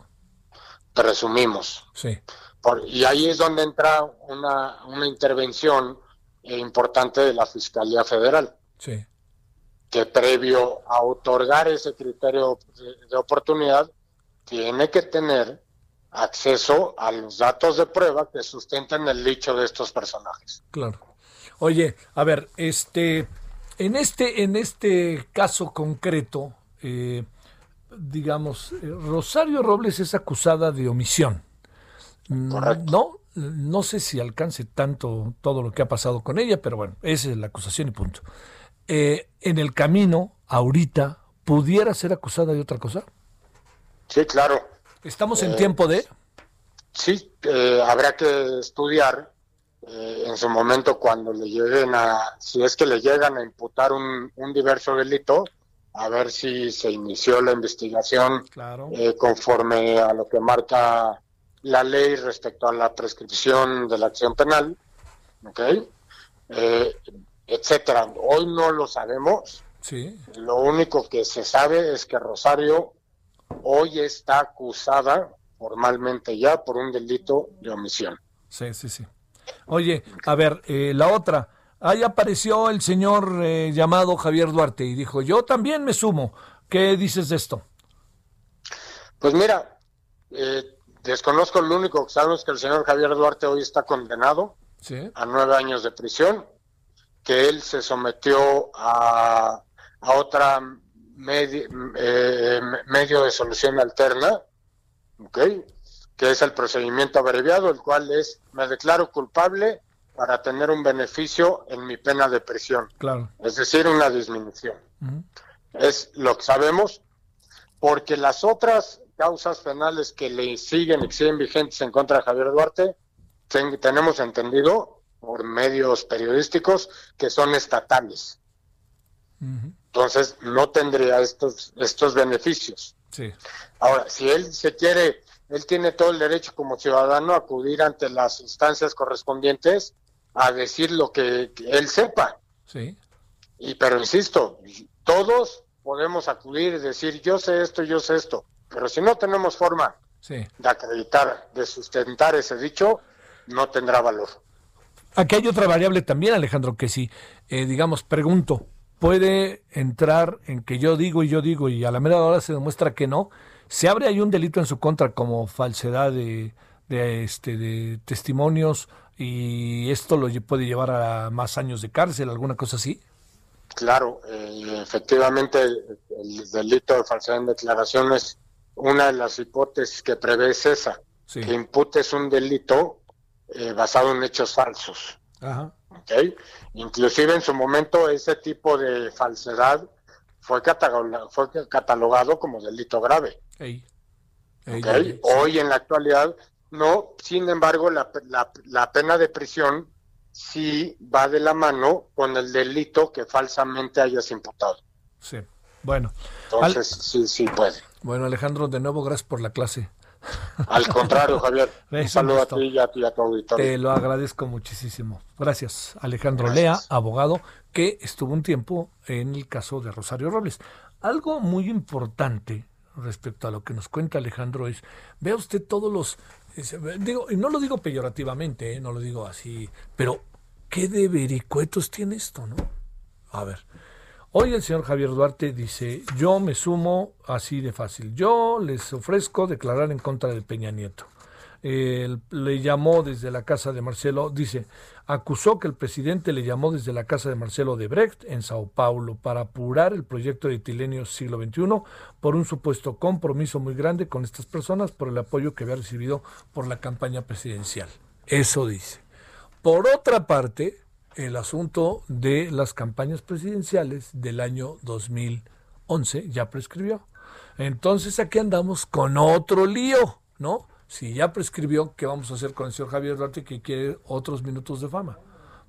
Presumimos. Sí. Por, y ahí es donde entra una, una intervención importante de la Fiscalía Federal. Sí. Que previo a otorgar ese criterio de, de oportunidad, tiene que tener acceso a los datos de prueba que sustenten el dicho de estos personajes. Claro. Oye, a ver, este, en este, en este caso concreto, eh, digamos, eh, Rosario Robles es acusada de omisión. Correcto. No, no sé si alcance tanto todo lo que ha pasado con ella, pero bueno, esa es la acusación y punto. Eh, en el camino, ahorita, ¿pudiera ser acusada de otra cosa? Sí, claro. ¿Estamos en Eh, tiempo de...? Sí, eh, habrá que estudiar eh, en su momento cuando le lleguen a, si es que le llegan a imputar un, un diverso delito, a ver si se inició la investigación Claro. eh, conforme a lo que marca la ley respecto a la prescripción de la acción penal, ¿ok? Eh, etcétera. Hoy no lo sabemos. Sí. Lo único que se sabe es que Rosario hoy está acusada formalmente ya por un delito de omisión. Sí, sí, sí. Oye, a ver, eh, la otra. Ahí apareció el señor eh, llamado Javier Duarte y dijo, yo también me sumo. ¿Qué dices de esto? Pues mira, eh, desconozco lo único que sabemos que el señor Javier Duarte hoy está condenado Sí. a nueve años de prisión, que él se sometió a, a otra medi- eh, medio de solución alterna, ¿ok? que es el procedimiento abreviado, el cual es me declaro culpable para tener un beneficio en mi pena de prisión, Claro. es decir, una disminución. Es lo que sabemos, porque las otras causas penales que le siguen y que siguen vigentes en contra de Javier Duarte, ten- tenemos entendido por medios periodísticos que son estatales. Entonces no tendría estos, estos beneficios. Sí. Ahora, si él se quiere, él tiene todo el derecho como ciudadano a acudir ante las instancias correspondientes a decir lo que, que él sepa. Sí. Y pero insisto, todos podemos acudir y decir yo sé esto, yo sé esto, pero si no tenemos forma Sí. de acreditar, de sustentar ese dicho, no tendrá valor. Aquí hay otra variable también, Alejandro, que si, eh, digamos, pregunto, puede entrar en que yo digo y yo digo y a la mera hora se demuestra que no, se abre ahí un delito en su contra como falsedad de, de, este, de testimonios y esto lo puede llevar a más años de cárcel, alguna cosa así. Claro, eh, efectivamente el, el delito de falsedad en declaraciones, una de las hipótesis que prevé es esa, Sí. que imputes un delito eh, basado en hechos falsos. Ajá. Inclusive en su momento ese tipo de falsedad fue, cataloga- fue catalogado como delito grave. Ey. ¿ok? Ey, ey, ey. Hoy en la actualidad no, sin embargo la, la- la pena de prisión sí va de la mano con el delito que falsamente hayas imputado. Sí. Bueno. Entonces sí, sí puede. Bueno, Alejandro, de nuevo, gracias por la clase. Al contrario, Javier, un saludo a ti y a, ti y a tu auditorio. Te lo agradezco muchísimo. Gracias, Alejandro Lea, abogado, que estuvo un tiempo en el caso de Rosario Robles. Algo muy importante respecto a lo que nos cuenta Alejandro es, vea usted todos los, digo, y no lo digo peyorativamente, eh, no lo digo así, pero qué de vericuetos tiene esto, ¿no? A ver, Hoy el señor Javier Duarte dice, yo me sumo así de fácil. Yo les ofrezco declarar en contra de Peña Nieto. Le llamó desde la casa de Marcelo, dice, acusó que el presidente le llamó desde la casa de Marcelo de Brecht en Sao Paulo para apurar el proyecto de Tilenio siglo XXI por un supuesto compromiso muy grande con estas personas por el apoyo que había recibido por la campaña presidencial. Eso dice. Por otra parte, el asunto de las campañas presidenciales del año 2011 ya prescribió. Entonces aquí andamos con otro lío, ¿no? Si ya prescribió, ¿qué vamos a hacer con el señor Javier Duarte que quiere otros minutos de fama?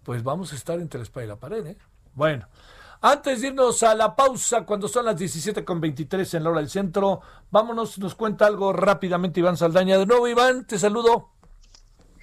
Pues vamos a estar entre la espada y la pared, ¿eh? Bueno, antes de irnos a la pausa, cuando son las 17.23 en la hora del centro, vámonos, nos cuenta algo rápidamente Iván Saldaña. De nuevo, Iván, te saludo.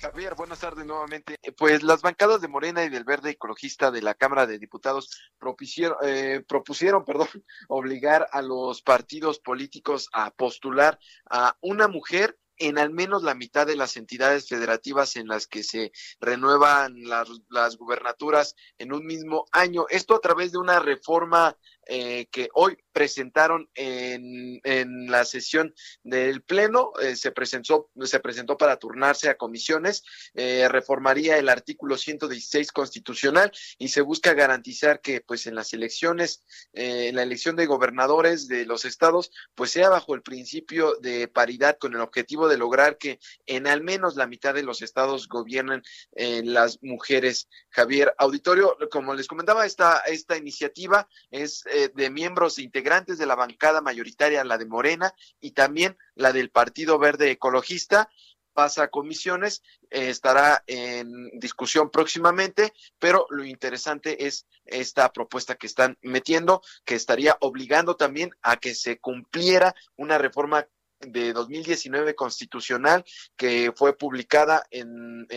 Javier, buenas tardes nuevamente. Eh, pues las bancadas de Morena y del Verde Ecologista de la Cámara de Diputados propusieron, eh, propusieron perdón, obligar a los partidos políticos a postular a una mujer en al menos la mitad de las entidades federativas en las que se renuevan las, las gubernaturas en un mismo año. Esto a través de una reforma eh, que hoy presentaron en, en, la sesión del Pleno. Eh, se, presentó, se presentó para turnarse a comisiones. Eh, reformaría el artículo 116 constitucional y se busca garantizar que pues en las elecciones, eh, en la elección de gobernadores de los estados, pues sea bajo el principio de paridad con el objetivo de lograr que en al menos la mitad de los estados gobiernen las mujeres. Javier Auditorio, como les comentaba, esta, esta iniciativa es eh, de miembros integrantes de la bancada mayoritaria, la de Morena, y también la del Partido Verde Ecologista pasa a comisiones, eh, estará en discusión próximamente, pero lo interesante es esta propuesta que están metiendo, que estaría obligando también a que se cumpliera una reforma de 2019 constitucional que fue publicada en,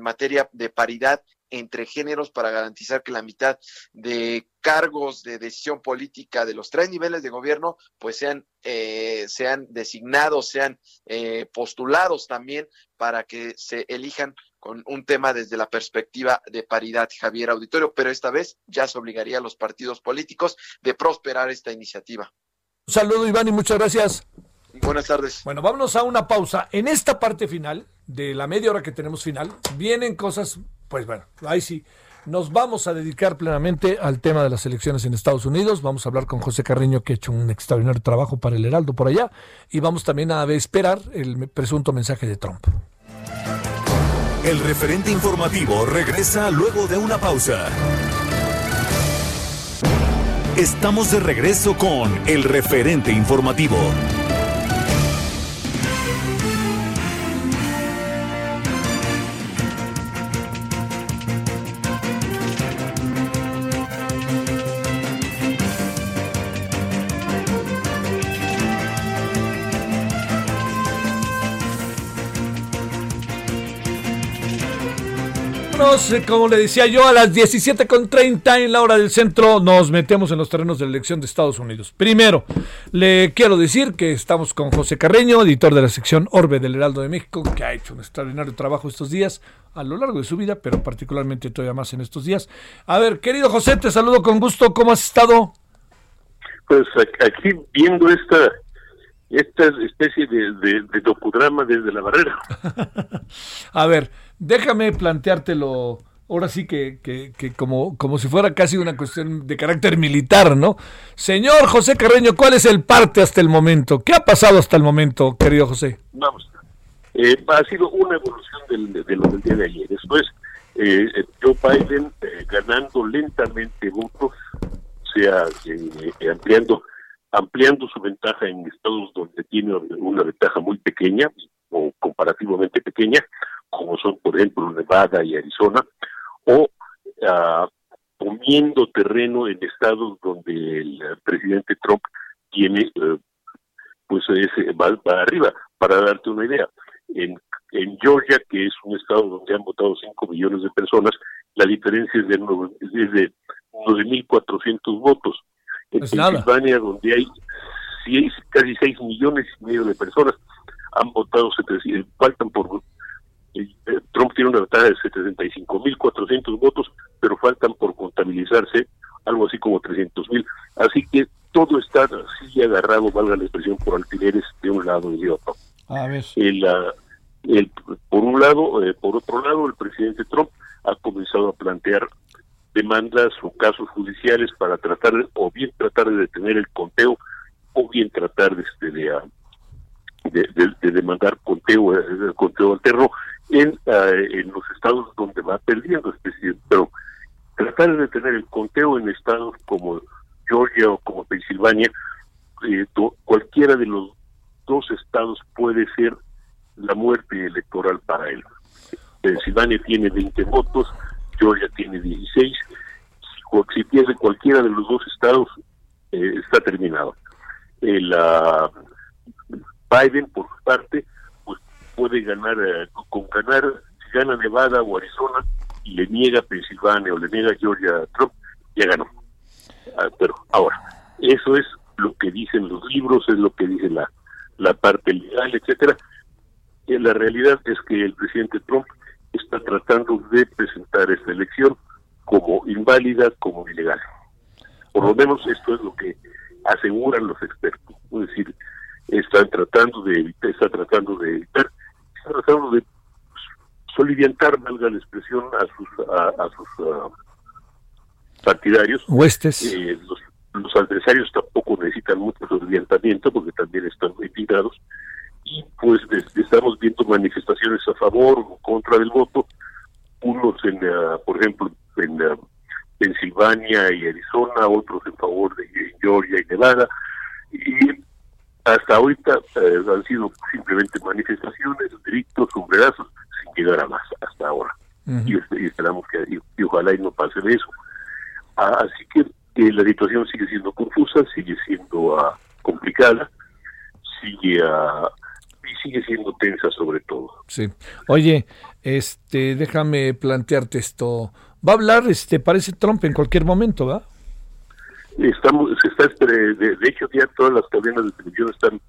materia de paridad entre géneros para garantizar que la mitad de cargos de decisión política de los tres niveles de gobierno pues sean eh, sean designados sean eh, postulados también para que se elijan con un tema desde la perspectiva de paridad Javier Auditorio. Pero esta vez ya se obligaría a los partidos políticos de prosperar esta iniciativa. Un saludo Iván y muchas gracias Buenas tardes. Bueno, vámonos a una pausa. En esta parte final, de la media hora que tenemos final, vienen cosas pues bueno, ahí sí. Nos vamos a dedicar plenamente al tema de las elecciones en Estados Unidos. Vamos a hablar con José Carreño, que ha hecho un extraordinario trabajo para el Heraldo por allá. Y vamos también a esperar el presunto mensaje de Trump. El referente informativo regresa luego de una pausa. Estamos de regreso con el referente informativo. Eh, como le decía yo, a las 17.30 en la hora del centro nos metemos en los terrenos de la elección de Estados Unidos. Primero, le quiero decir que estamos con José Carreño, editor de la sección Orbe del Heraldo de México, que ha hecho un extraordinario trabajo estos días, a lo largo de su vida, pero particularmente todavía más en estos días. A ver, querido José, te saludo con gusto. ¿Cómo has estado? Pues aquí viendo esta esta especie de, de, de docudrama desde la barrera. a ver, déjame planteártelo ahora sí que, que, como, como si fuera casi una cuestión de carácter militar, ¿no? Señor José Carreño, ¿cuál es el parte hasta el momento? ¿Qué ha pasado hasta el momento, querido José? Vamos, eh, ha sido una evolución del, de lo del día de ayer. Después, eh, Joe Biden eh, ganando lentamente votos, o sea, eh, ampliando, ampliando su ventaja en estados donde tiene una ventaja muy pequeña, o comparativamente pequeña, como son por ejemplo Nevada y Arizona, o uh, comiendo terreno en estados donde el presidente Trump tiene, uh, pues ese, va, va, arriba. Para darte una idea, en, en Georgia, que es un estado donde han votado 5 millones de personas, la diferencia es de, es de 9.400 votos. En pues Pensilvania, donde hay seis, casi 6 millones y medio de personas, han votado, faltan por Trump tiene una ventaja de 75.400 votos, pero faltan por contabilizarse algo así como 300.000. Así que todo está así agarrado, valga la expresión, por alfileres de un lado y de otro. A ver. El, el, por un lado, eh, por otro lado, el presidente Trump ha comenzado a plantear demandas o casos judiciales para tratar o bien tratar de detener el conteo o bien tratar de, de, de, de demandar conteo, el conteo alterno en, uh, en los estados donde va perdiendo especie, pero tratar de detener el conteo en estados como Georgia o como Pensilvania, eh, cualquiera de los dos estados puede ser la muerte electoral para él. Pensilvania tiene 20 votos, Georgia tiene 16. Si, si pierde cualquiera de los dos estados, eh, está terminado. El, uh, Biden, por su parte, puede ganar, eh, con ganar, si gana Nevada o Arizona y le niega Pensilvania o le niega Georgia a Trump, ya ganó. Ah, pero ahora, eso es lo que dicen los libros, es lo que dice la, la parte legal, etcétera. Y la realidad es que el presidente Trump está tratando de presentar esta elección como inválida, como ilegal. Por lo menos esto es lo que aseguran los expertos. Es decir, están tratando de evitar, está tratando de evitar, tratando de soliviantar, valga la expresión, a sus, a, sus ah, partidarios. Huestes. Eh, los, adversarios tampoco necesitan mucho soliviantamiento porque también están muy tirados. Y pues estamos viendo manifestaciones a favor o contra del voto, unos en, ah, por ejemplo, en ah, Pensilvania y Arizona, otros en favor de Georgia y Nevada, y hasta ahorita eh, han sido simplemente manifestaciones, gritos, sombrerazos, sin llegar a más hasta ahora. y, esperamos que, y, ojalá y no pase de eso. Ah, así que la situación sigue siendo confusa, sigue siendo ah, complicada, sigue uh, y sigue siendo tensa sobre todo. Sí. Oye, este, déjame plantearte esto. Va a hablar, este, parece Trump en cualquier momento, ¿va? Estamos, se está, de, de, hecho ya todas las cadenas de televisión están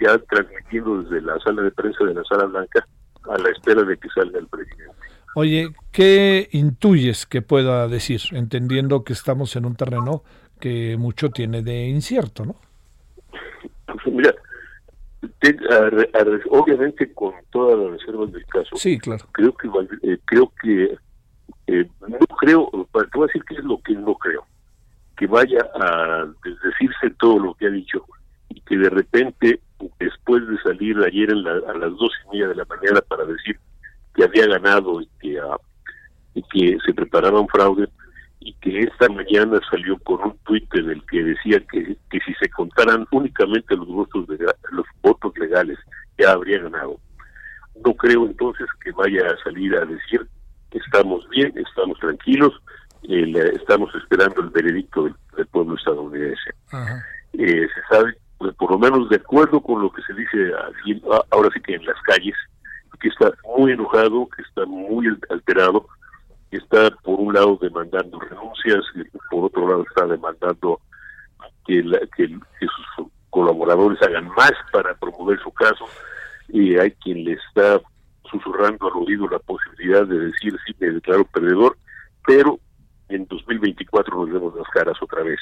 ya transmitiendo desde la sala de prensa de la Sala Blanca a la espera de que salga el presidente. Oye, ¿qué intuyes que pueda decir, entendiendo que estamos en un terreno que mucho tiene de incierto, no? Pues, mira, obviamente con todas las reservas del caso. Sí, claro. Creo que eh, creo que eh, no creo, te voy a decir qué es lo que no creo que vaya a desdecirse todo lo que ha dicho y que de repente, después de salir ayer a las dos y media de la mañana para decir que había ganado y que, ah, se preparaba un fraude, y que esta mañana salió con un tuit en el que decía que, que si se contaran únicamente los votos, de, los votos legales, ya habría ganado. No creo entonces que vaya a salir a decir que estamos bien, estamos tranquilos, estamos esperando el veredicto del, pueblo estadounidense. Eh, se sabe, pues, por lo menos de acuerdo con lo que se dice ahora sí que en las calles, que está muy enojado, que está muy alterado, que está por un lado demandando renuncias, y por otro lado está demandando que, que, sus colaboradores hagan más para promover su caso, y hay quien le está susurrando al oído la posibilidad de decir sí me declaro perdedor, pero en 2024 nos vemos las caras otra vez.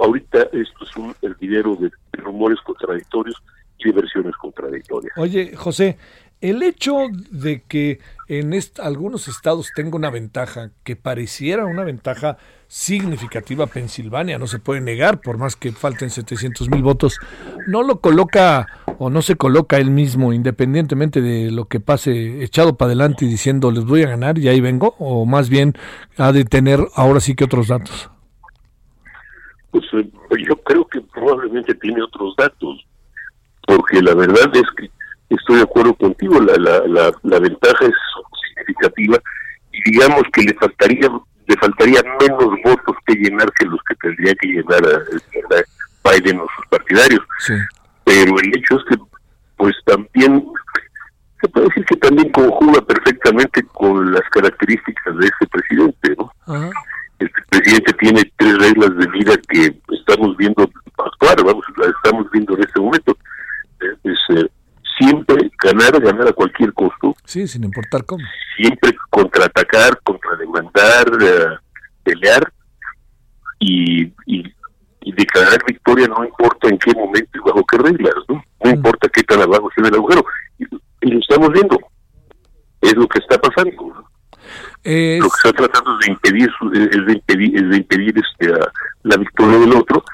Ahorita esto es un hervidero de, rumores contradictorios y de versiones contradictorias. Oye, José, el hecho de que en algunos estados tenga una ventaja, que pareciera una ventaja significativa Pensilvania, no se puede negar, por más que falten 700 mil votos, no lo coloca o no se coloca él mismo, independientemente de lo que pase, echado para adelante y diciendo les voy a ganar y ahí vengo, o más bien ha de tener ahora sí que otros datos. Pues eh, yo creo que probablemente tiene otros datos, porque la verdad es que estoy de acuerdo contigo, la, la, la, ventaja es significativa y digamos que le faltaría le faltaría menos votos que llenar que los que tendría que llenar a, Biden o sus partidarios. Pero el hecho es que, pues también, se puede decir que también conjuga perfectamente con las características de ese presidente, ¿no? Este presidente tiene tres reglas de vida que estamos viendo actuar, vamos, las estamos viendo en este momento. Es, eh, siempre ganar, ganar a cualquier costo. Sí, sin importar cómo. Siempre contraatacar, contrademandar, uh, pelear y, y, declarar victoria no importa en qué momento y bajo qué reglas, ¿no? No mm. importa qué tan abajo esté el agujero. Y, lo estamos viendo. Es lo que está pasando. Lo que está tratando de impedir es de impedir, es de impedir este, la victoria del otro.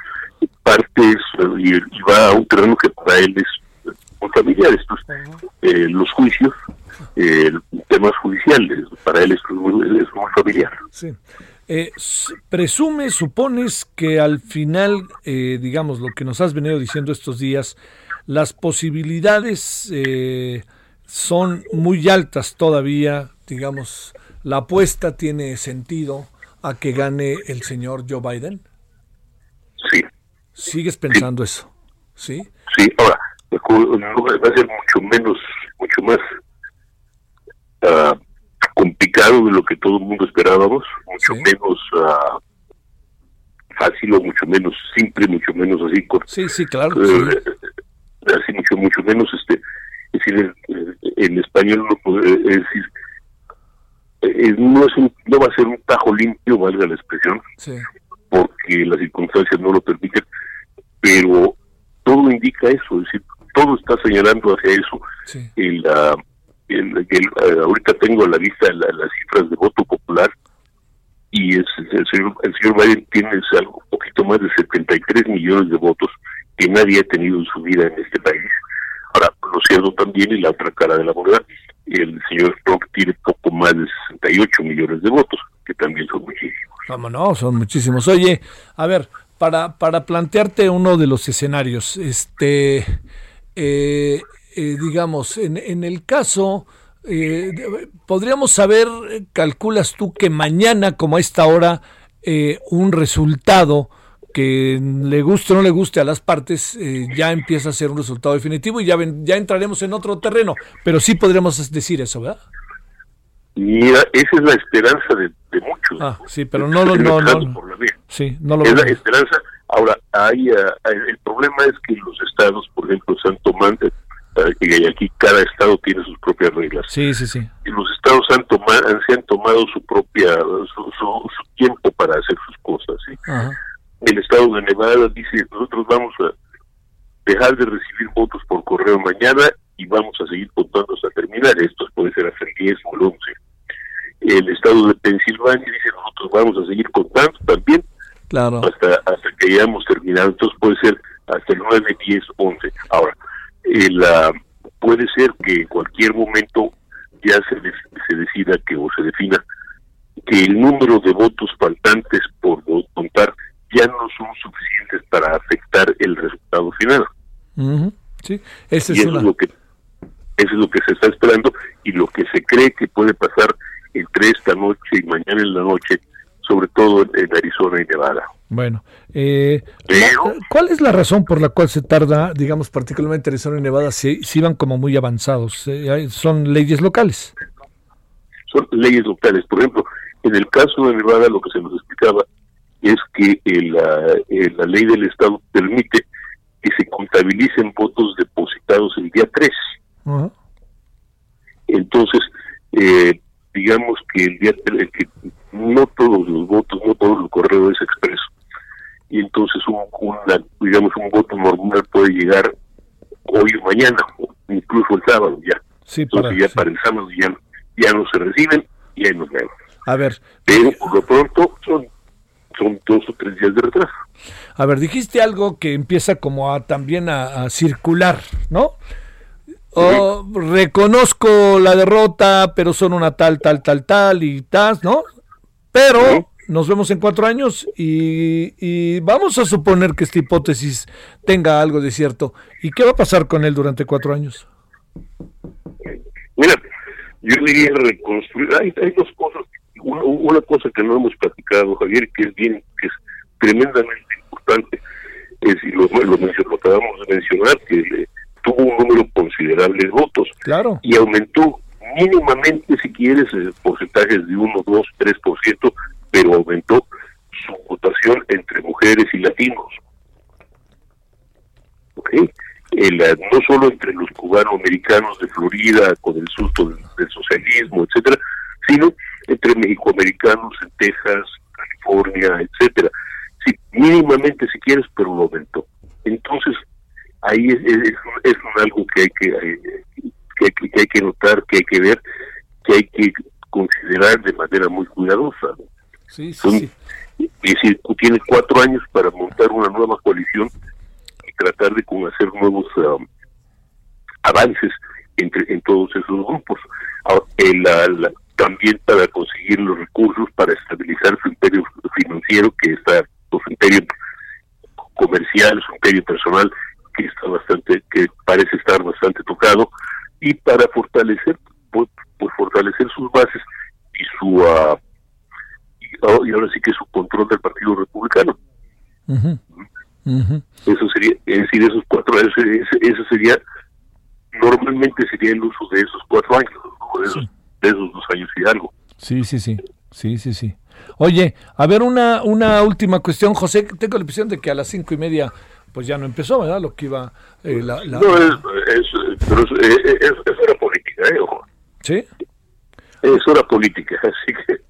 Parte y, y va a un terreno que para él es familiares, pues, eh, los juicios, eh, temas judiciales, para él es muy, familiar. Sí. Eh, presume, supones que al final, eh, digamos, lo que nos has venido diciendo estos días, las posibilidades son muy altas todavía, digamos, la apuesta tiene sentido a que gane el señor Joe Biden. Sí. ¿Sigues pensando eso? Sí. Sí, ahora, va a ser mucho menos, mucho más de lo que todo el mundo esperábamos, mucho menos uh, fácil o mucho menos simple, mucho menos así. sí, sí, claro. Eh, así mucho, mucho menos, este, es decir, en, español no es decir, no es un, no va a ser un tajo limpio, valga la expresión, porque las circunstancias no lo permiten, pero todo indica eso, es decir, todo está señalando hacia eso. El, el, eh, ahorita tengo a la vista las cifras de voto popular y es, el, señor, el señor Biden tiene algo, un poquito más de 73 millones de votos que nadie ha tenido en su vida en este país. Ahora, lo cierto también, y la otra cara de la moneda, el señor Trump tiene poco más de 68 millones de votos, también son muchísimos. Vamos, no, son muchísimos. Oye, a ver, para, para plantearte uno de los escenarios, este, eh, eh, digamos, en, en, el caso, eh, podríamos saber, calculas tú que mañana, como a esta hora, un resultado que le guste o no le guste a las partes, ya empieza a ser un resultado definitivo y ya, ya entraremos en otro terreno, pero sí podríamos decir eso, ¿verdad? Mira, esa es la esperanza de, muchos. Ah, sí, pero no, no, no, no, sí, no lo Es la esperanza. Ahora, hay, ah, el problema es que los estados, por ejemplo, se han tomado, y aquí cada estado tiene sus propias reglas. Sí, sí, sí. Y los estados han tomado, se han tomado su propia, su, su, tiempo para hacer sus cosas. ¿sí? El estado de Nevada dice, nosotros vamos a dejar de recibir votos por correo mañana y vamos a seguir contando hasta terminar. Esto puede ser hasta el 10 o el 11 el estado de Pensilvania dice nosotros vamos a seguir contando también claro. hasta, hasta que hayamos terminado. Entonces puede ser hasta el 9, 10, 11. Ahora, el, puede ser que en cualquier momento ya se, se decida que o se defina que el número de votos faltantes por contar ya no son suficientes para afectar el resultado final. Sí, Ese y es, lo que eso es lo que se está esperando y lo que se cree que puede pasar entre esta noche y mañana en la noche, sobre todo en, Arizona y Nevada. Bueno, eh, ¿cuál es la razón por la cual se tarda, digamos, particularmente Arizona y Nevada, si, si van como muy avanzados? Eh, ¿Son leyes locales? Son leyes locales. Por ejemplo, en el caso de Nevada, lo que se nos explicaba es que la, la ley del Estado permite que se contabilicen votos depositados el día 3. Entonces, eh, digamos que el día que no todos los votos, no todo el correo es expreso. Y entonces un, una, digamos un voto normal puede llegar hoy o mañana, incluso el sábado ya. entonces ya para el sábado ya, ya no se reciben y ahí nos vemos. A ver. Pero por lo pronto son, son dos o tres días de retraso. A ver, dijiste algo que empieza como a también a circular, ¿no? Oh, reconozco la derrota, pero son una tal, tal, tal, tal y tal, ¿no? Pero nos vemos en cuatro años y, vamos a suponer que esta hipótesis tenga algo de cierto. ¿Y qué va a pasar con él durante cuatro años? Mira, yo diría reconstruir. Hay, dos cosas. Una, cosa que no hemos platicado, Javier, que es bien, que es tremendamente importante, es, y lo, lo, lo acabamos de mencionar, que tuvo un número considerable de votos. Claro. Y aumentó mínimamente, si quieres, porcentajes de 1, 2, 3%, pero aumentó su votación entre mujeres y latinos. ¿Ok? El, eh, no solo entre los cubanoamericanos de Florida con el susto del, socialismo, etcétera, sino entre mexicoamericanos en Texas, California, etcétera. Sí, mínimamente si quieres, pero lo aumentó. Entonces, ahí es, es, algo que hay que, que, hay que notar, que hay que ver, que hay que considerar de manera muy cuidadosa. Sí, sí, Es decir, tiene cuatro años para montar una nueva coalición y tratar de hacer nuevos um, avances entre en todos esos grupos. también para conseguir los recursos para estabilizar su imperio financiero, que está, su imperio comercial, su imperio personal, que está bastante, que parece estar bastante tocado, y para fortalecer, pues, pues fortalecer sus bases y su uh, y, ahora sí que su control del Partido Republicano. Eso sería, es decir, esos cuatro años, eso sería, normalmente sería el uso de esos cuatro años, de, esos, de esos dos años y algo. Sí, sí, sí. Sí, sí, sí. Oye, a ver, una, una última cuestión, José. Tengo la impresión de que a las cinco y media pues ya no empezó, ¿verdad? Lo que iba... Eh, la, la... No, es, es, pero es, es, es hora política, ¿eh? Ojo. ¿Sí? Es hora política, así que...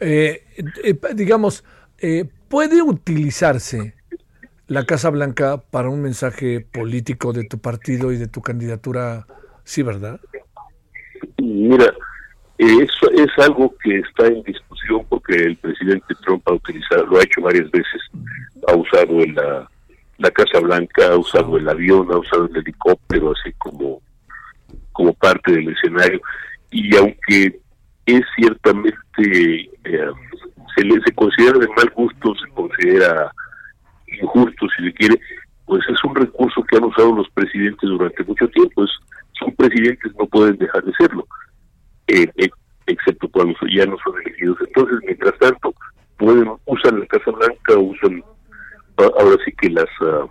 Eh, eh, digamos, eh, ¿puede utilizarse la Casa Blanca para un mensaje político de tu partido y de tu candidatura? Sí, ¿verdad? Mira, eso es algo que está en discusión porque el presidente Trump ha utilizado, lo ha hecho varias veces, ha usado en la, la Casa Blanca, ha usado el avión, ha usado el helicóptero, así como, como parte del escenario. Y aunque es ciertamente, eh, se le se considera de mal gusto, se considera injusto si se quiere, pues es un recurso que han usado los presidentes durante mucho tiempo. Es, son presidentes, no pueden dejar de serlo, eh, eh, excepto cuando ya no son elegidos. Entonces, mientras tanto, pueden usan la Casa Blanca, usan ahora sí que las uh,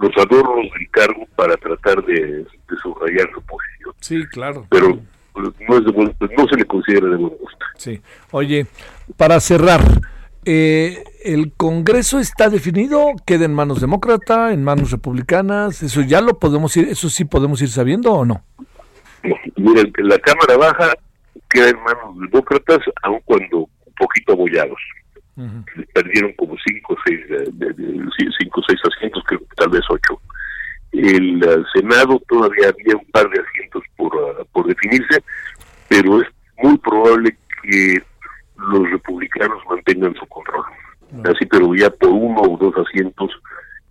los adornos del cargo para tratar de, de subrayar su posición. Sí, claro. Pero no, es de buen, no se le considera de buen gusto. Sí. Oye, para cerrar, eh, ¿el Congreso está definido? ¿Queda en manos demócrata, en manos republicanas? ¿Eso ya lo podemos ir, eso sí podemos ir sabiendo o no? Mira, la Cámara Baja queda en manos demócratas, aun cuando un poquito abollados. Uh -huh. Perdieron como cinco o seis, de, de, cinco, seis asientos, creo que tal vez ocho. El uh, Senado todavía había un par de asientos por, uh, por definirse, pero es muy probable que los republicanos mantengan su control. Así, pero ya por uno o dos asientos,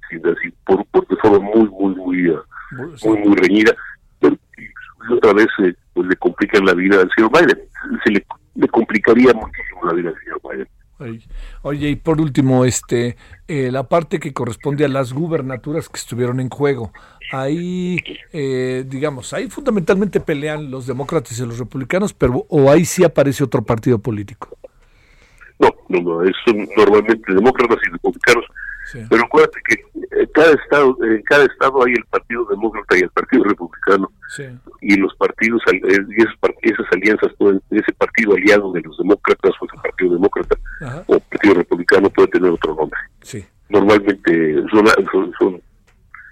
así, por, por de forma muy, muy, muy, uh, sí. muy, muy reñida. Pero, otra vez eh, pues, le complican la vida al señor Biden. Se le, le complicaría muchísimo la vida al señor Biden. Oye, y por último, este, eh, la parte que corresponde a las gubernaturas que estuvieron en juego. Ahí, eh, digamos, ahí fundamentalmente pelean los demócratas y los republicanos, pero o ahí sí aparece otro partido político. No, no, no, son normalmente demócratas y republicanos. Sí. Pero acuérdate que en cada estado, en cada estado hay el partido demócrata y el partido republicano. Sí. Y los partidos y esas, esas alianzas, pueden, ese partido aliado de los demócratas o ese partido demócrata Ajá. o partido republicano puede tener otro nombre. Sí. Normalmente son, son, son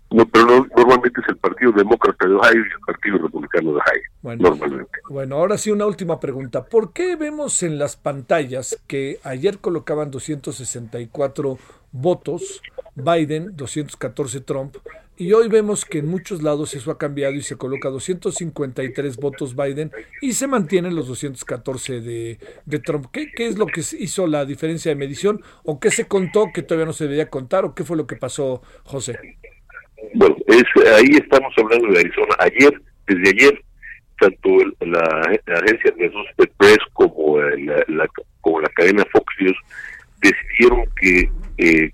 no, pero no, normalmente es el Partido Demócrata de Ohio y el Partido Republicano de Ohio. Bueno, normalmente. Bueno, ahora sí una última pregunta. ¿Por qué vemos en las pantallas que ayer colocaban 264 votos Biden, 214 Trump, y hoy vemos que en muchos lados eso ha cambiado y se coloca 253 votos Biden y se mantienen los 214 de, de Trump. ¿Qué, ¿Qué, es lo que hizo la diferencia de medición? ¿O qué se contó que todavía no se debía contar? ¿O qué fue lo que pasó, José? Bueno, es, ahí estamos hablando de Arizona. Ayer, desde ayer, tanto el, la, agencia de Associated Press como la, como la cadena Fox News decidieron que eh,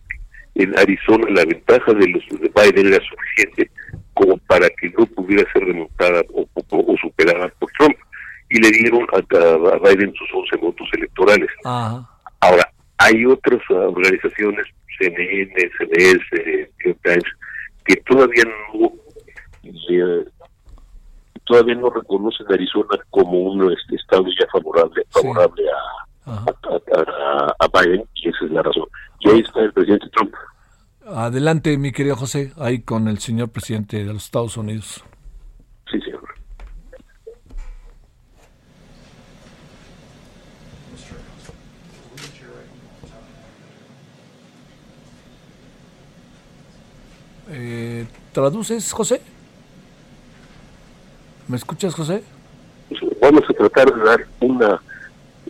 en Arizona la ventaja de los de Biden era suficiente como para que no pudiera ser remontada o, o, o superada por Trump y le dieron a, a, Biden sus 11 votos electorales. Ajá. Ahora, hay otras organizaciones, CNN, CBS, New York Times, que todavía no eh, todavía no reconocen a Arizona como un este, estado ya favorable favorable sí. A, a, a, Biden y esa es la razón. Y ahí está el presidente Trump. Adelante, mi querido José, ahí con el señor presidente de los Estados Unidos. Sí, señor. Eh, ¿Traduces, José? ¿Me escuchas, José? Vamos a tratar de dar una,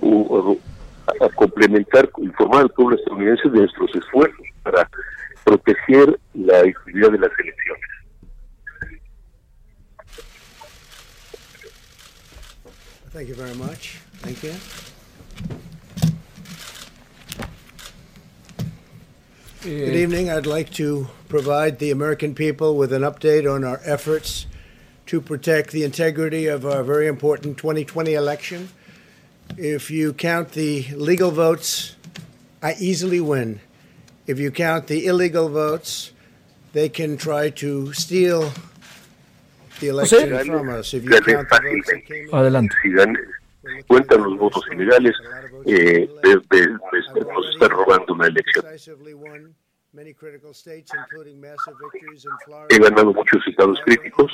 a, complementar, informar al pueblo estadounidense de nuestros esfuerzos para proteger la integridad de las elecciones. Thank you very much. Thank you. Good evening. I'd like to provide the American people with an update on our efforts to protect the integrity of our very important 2020 election. If you count the legal votes, I easily win. If you count the illegal votes, they can try to steal the election from us. If you count the votes that came Adelante. Si gané, cuentan los votos ilegales, eh, de, de, de, nos están robando una elección. He ganado muchos estados críticos,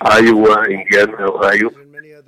Iowa, Indiana, Ohio.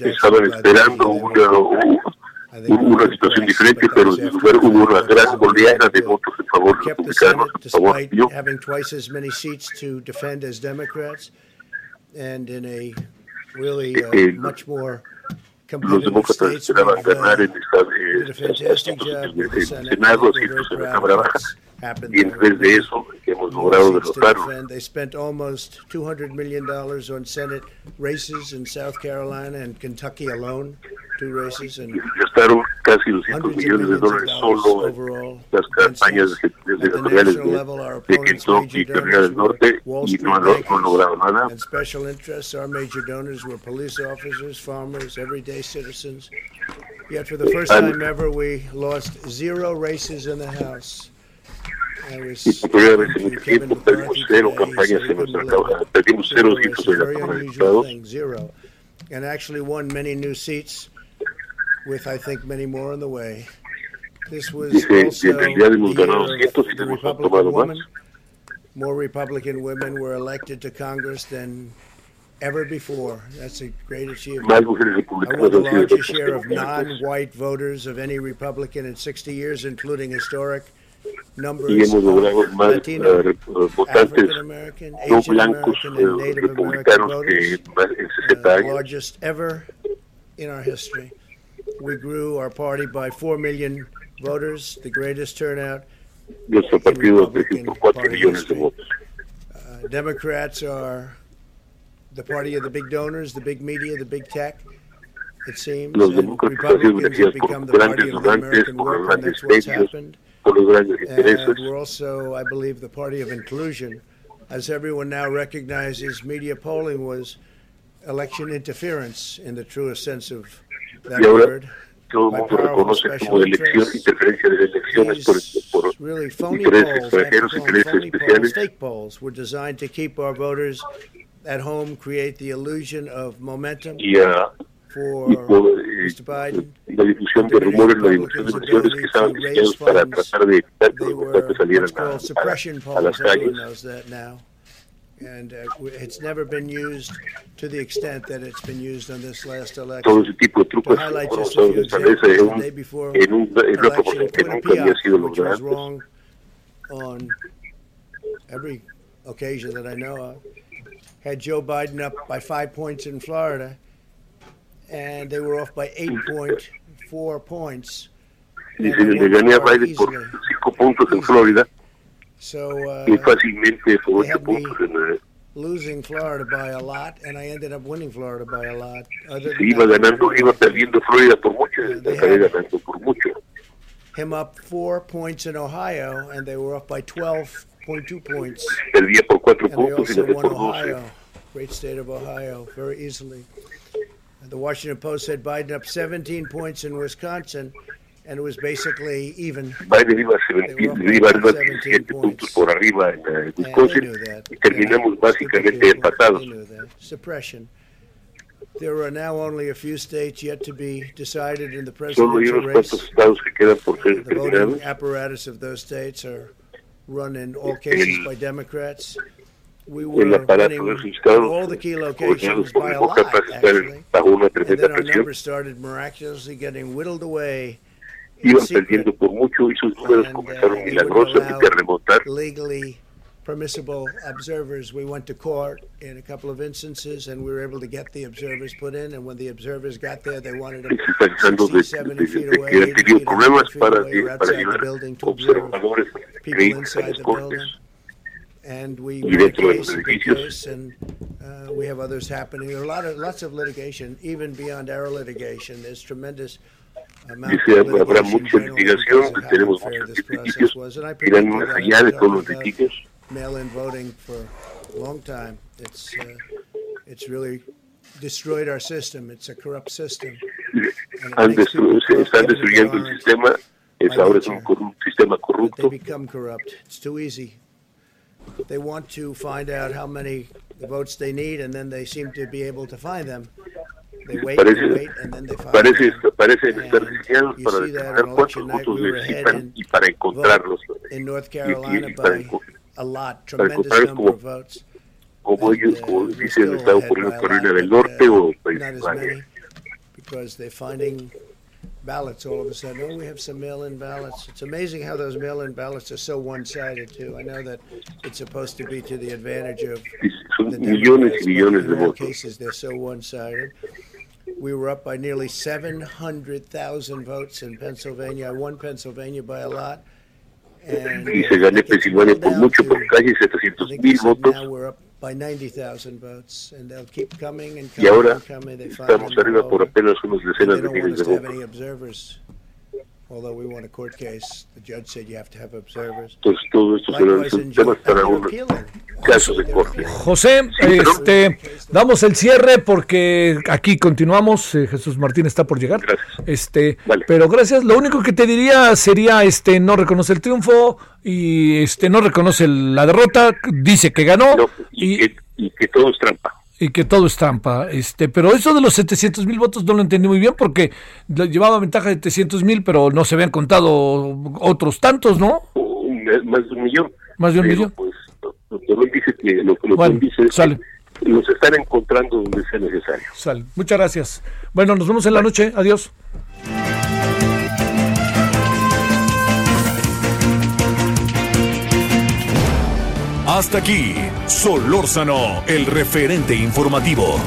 Estaban esperando una, una situación diferente, pero en lugar hubo una gran oleada de votos en favor de los republicanos, en favor los demócratas esperaban ganar en el Senado, asientos en la Cámara Baja. Y en vez de eso, hemos logrado derrotarlo. They spent almost $200 million on Senate races in South Carolina and Kentucky alone, two races. And gastaron casi 200 millones de dólares solo en las campañas senatoriales de, de Kentucky y Carolina del Norte y no, no, no lograron nada. And special interests, our major donors were police officers, farmers, everyday citizens. Yet for the first time ever, we lost zero races in the House. y por primera vez en mucho tiempo perdimos cero campañas en nuestra Cámara, perdimos cero en la Cámara de Diputados. And actually won many new seats, with I think many more on the way. This was Dice, en realidad hemos ganado cientos y hemos tomado más. More Republican women were elected to Congress than ever before. That's a great achievement. I won the largest share of non-white voters of any Republican in 60 years, including historic y hemos logrado más uh, votantes no blancos uh, republicanos que en 60 años. largest ever in our history. We grew our party by 4 million voters, the greatest turnout. Nuestro partido creció por 4 millones de votos. Uh, Democrats are the party of the big donors, the big media, the big tech. It seems. Los demócratas han become por grandes of the grandes medios por los grandes intereses. And we're also, I believe, the party of inclusion. As everyone now recognizes, media polling was election interference in the truest sense of that word. Todo el mundo reconoce como elección, interferencia de elecciones por, por really phony intereses polls, extranjeros, intereses phony polls, especiales. Fake polls were designed to keep our voters at home, create the illusion of momentum y por eh, la difusión de rumores, la difusión de elecciones que estaban diseñados para tratar de evitar que los votantes salieran a, a, a las calles. And uh, it's never been used to the extent that it's been used on this last election. Todo ese tipo de trucos fueron usados esta vez en, un, en, un, en una proporción que nunca había sido lograda on every occasion that I know of. Had Joe Biden up by five points in Florida, and they were off by 8.4 points. Y se le gané a Biden por cinco puntos en Florida So uh, y fácilmente por they ocho had me puntos en losing Florida by a lot, and I ended up winning Florida by a lot. Other se than iba that, ganando, iba perdiendo Florida por mucho, y acabé ganando por mucho. him up four points in Ohio, and they were off by 12.2 points. Perdía por cuatro And they puntos y won por doce. Ohio, great state of Ohio, very easily. The Washington Post said Biden up 17 points in Wisconsin, and it was basically even. Biden iba, 17, iba arriba 17 puntos por arriba en eh, Wisconsin y terminamos básicamente empatados. Suppression. There are now only a few states yet to be decided in the Solo hay presidential unos race. estados que quedan por ser The voting apparatus of those states are run in all cases by Democrats. We were El aparato gobernados locations por demócratas, están bajo una tremenda presión. numbers started miraculously getting whittled away in Iban perdiendo por mucho y sus números comenzaron milagrosamente a remontar. Permissible observers. We went to court in a couple of instances, and we were able to get the observers put in. And when the observers got there, they wanted them Se está tratando de, 60, de, 70 de, feet away, 80 feet, 100 feet away, outside the building to observe people inside the building. and we dentro case case, and uh, we have others happening. There are a lot of lots of litigation, even beyond our litigation. There's tremendous amount Dice, habrá litigation mucha litigación, because of how tenemos muchos litigios was. And I que irán más allá de todos los litigios. Mail-in voting for a long time. It's uh, it's really destroyed our system. It's a corrupt system. Han destru- se están destruyendo el sistema, es ahora es un, corru- un They become corrupt. It's too easy. They want to find out how many votes they need, and then they seem to be able to find them. They wait, they Parece, wait, and then they find parece, them. parecen estar diseñados para see that determinar on cuántos votos we were ahead necesitan in y para encontrarlos. in North Y- y- Carolina y para, by a lot, para tremendous number of como, votes. como ellos, uh, como dicen, está ocurriendo en Carolina del Norte uh, o Pensilvania. because they're finding ballots all of a sudden. Oh, we have some mail-in ballots. It's amazing how those mail-in ballots are so one-sided too. I know that it's supposed to be to the advantage of Son the millones y millones de in all votos. cases they're so one-sided. We were up by nearly 700,000 votes in Pennsylvania. I won Pennsylvania by a lot. And Dice, gané Pensilvania por mucho, por casi 700 mil votos. now we're up by 90,000 votes, and they'll keep coming and Y ahora estamos arriba por apenas unas And decenas de miles de votos. Entonces todo esto será temas para un they're appealing. caso de corte. José, este, damos el cierre porque aquí continuamos. eh, Jesús Martín está por llegar. Este, pero gracias. Lo único que te diría sería, este, no reconoce el triunfo y este, no reconoce la derrota. Dice que ganó y, y que todo es trampa. Y que todo es trampa. Este, pero eso de los 700 mil votos no lo entendí muy bien porque le- llevaba ventaja de 700 mil, pero no se habían contado otros tantos, ¿no? Un- más de un millón. Más de un Pero, millón. Pues, lo que lo, lo Bueno, que él dice es que los están encontrando donde sea necesario. Sale. Muchas gracias. Bueno, nos vemos en la noche. Adiós. Hasta aquí, Solórzano, el referente informativo.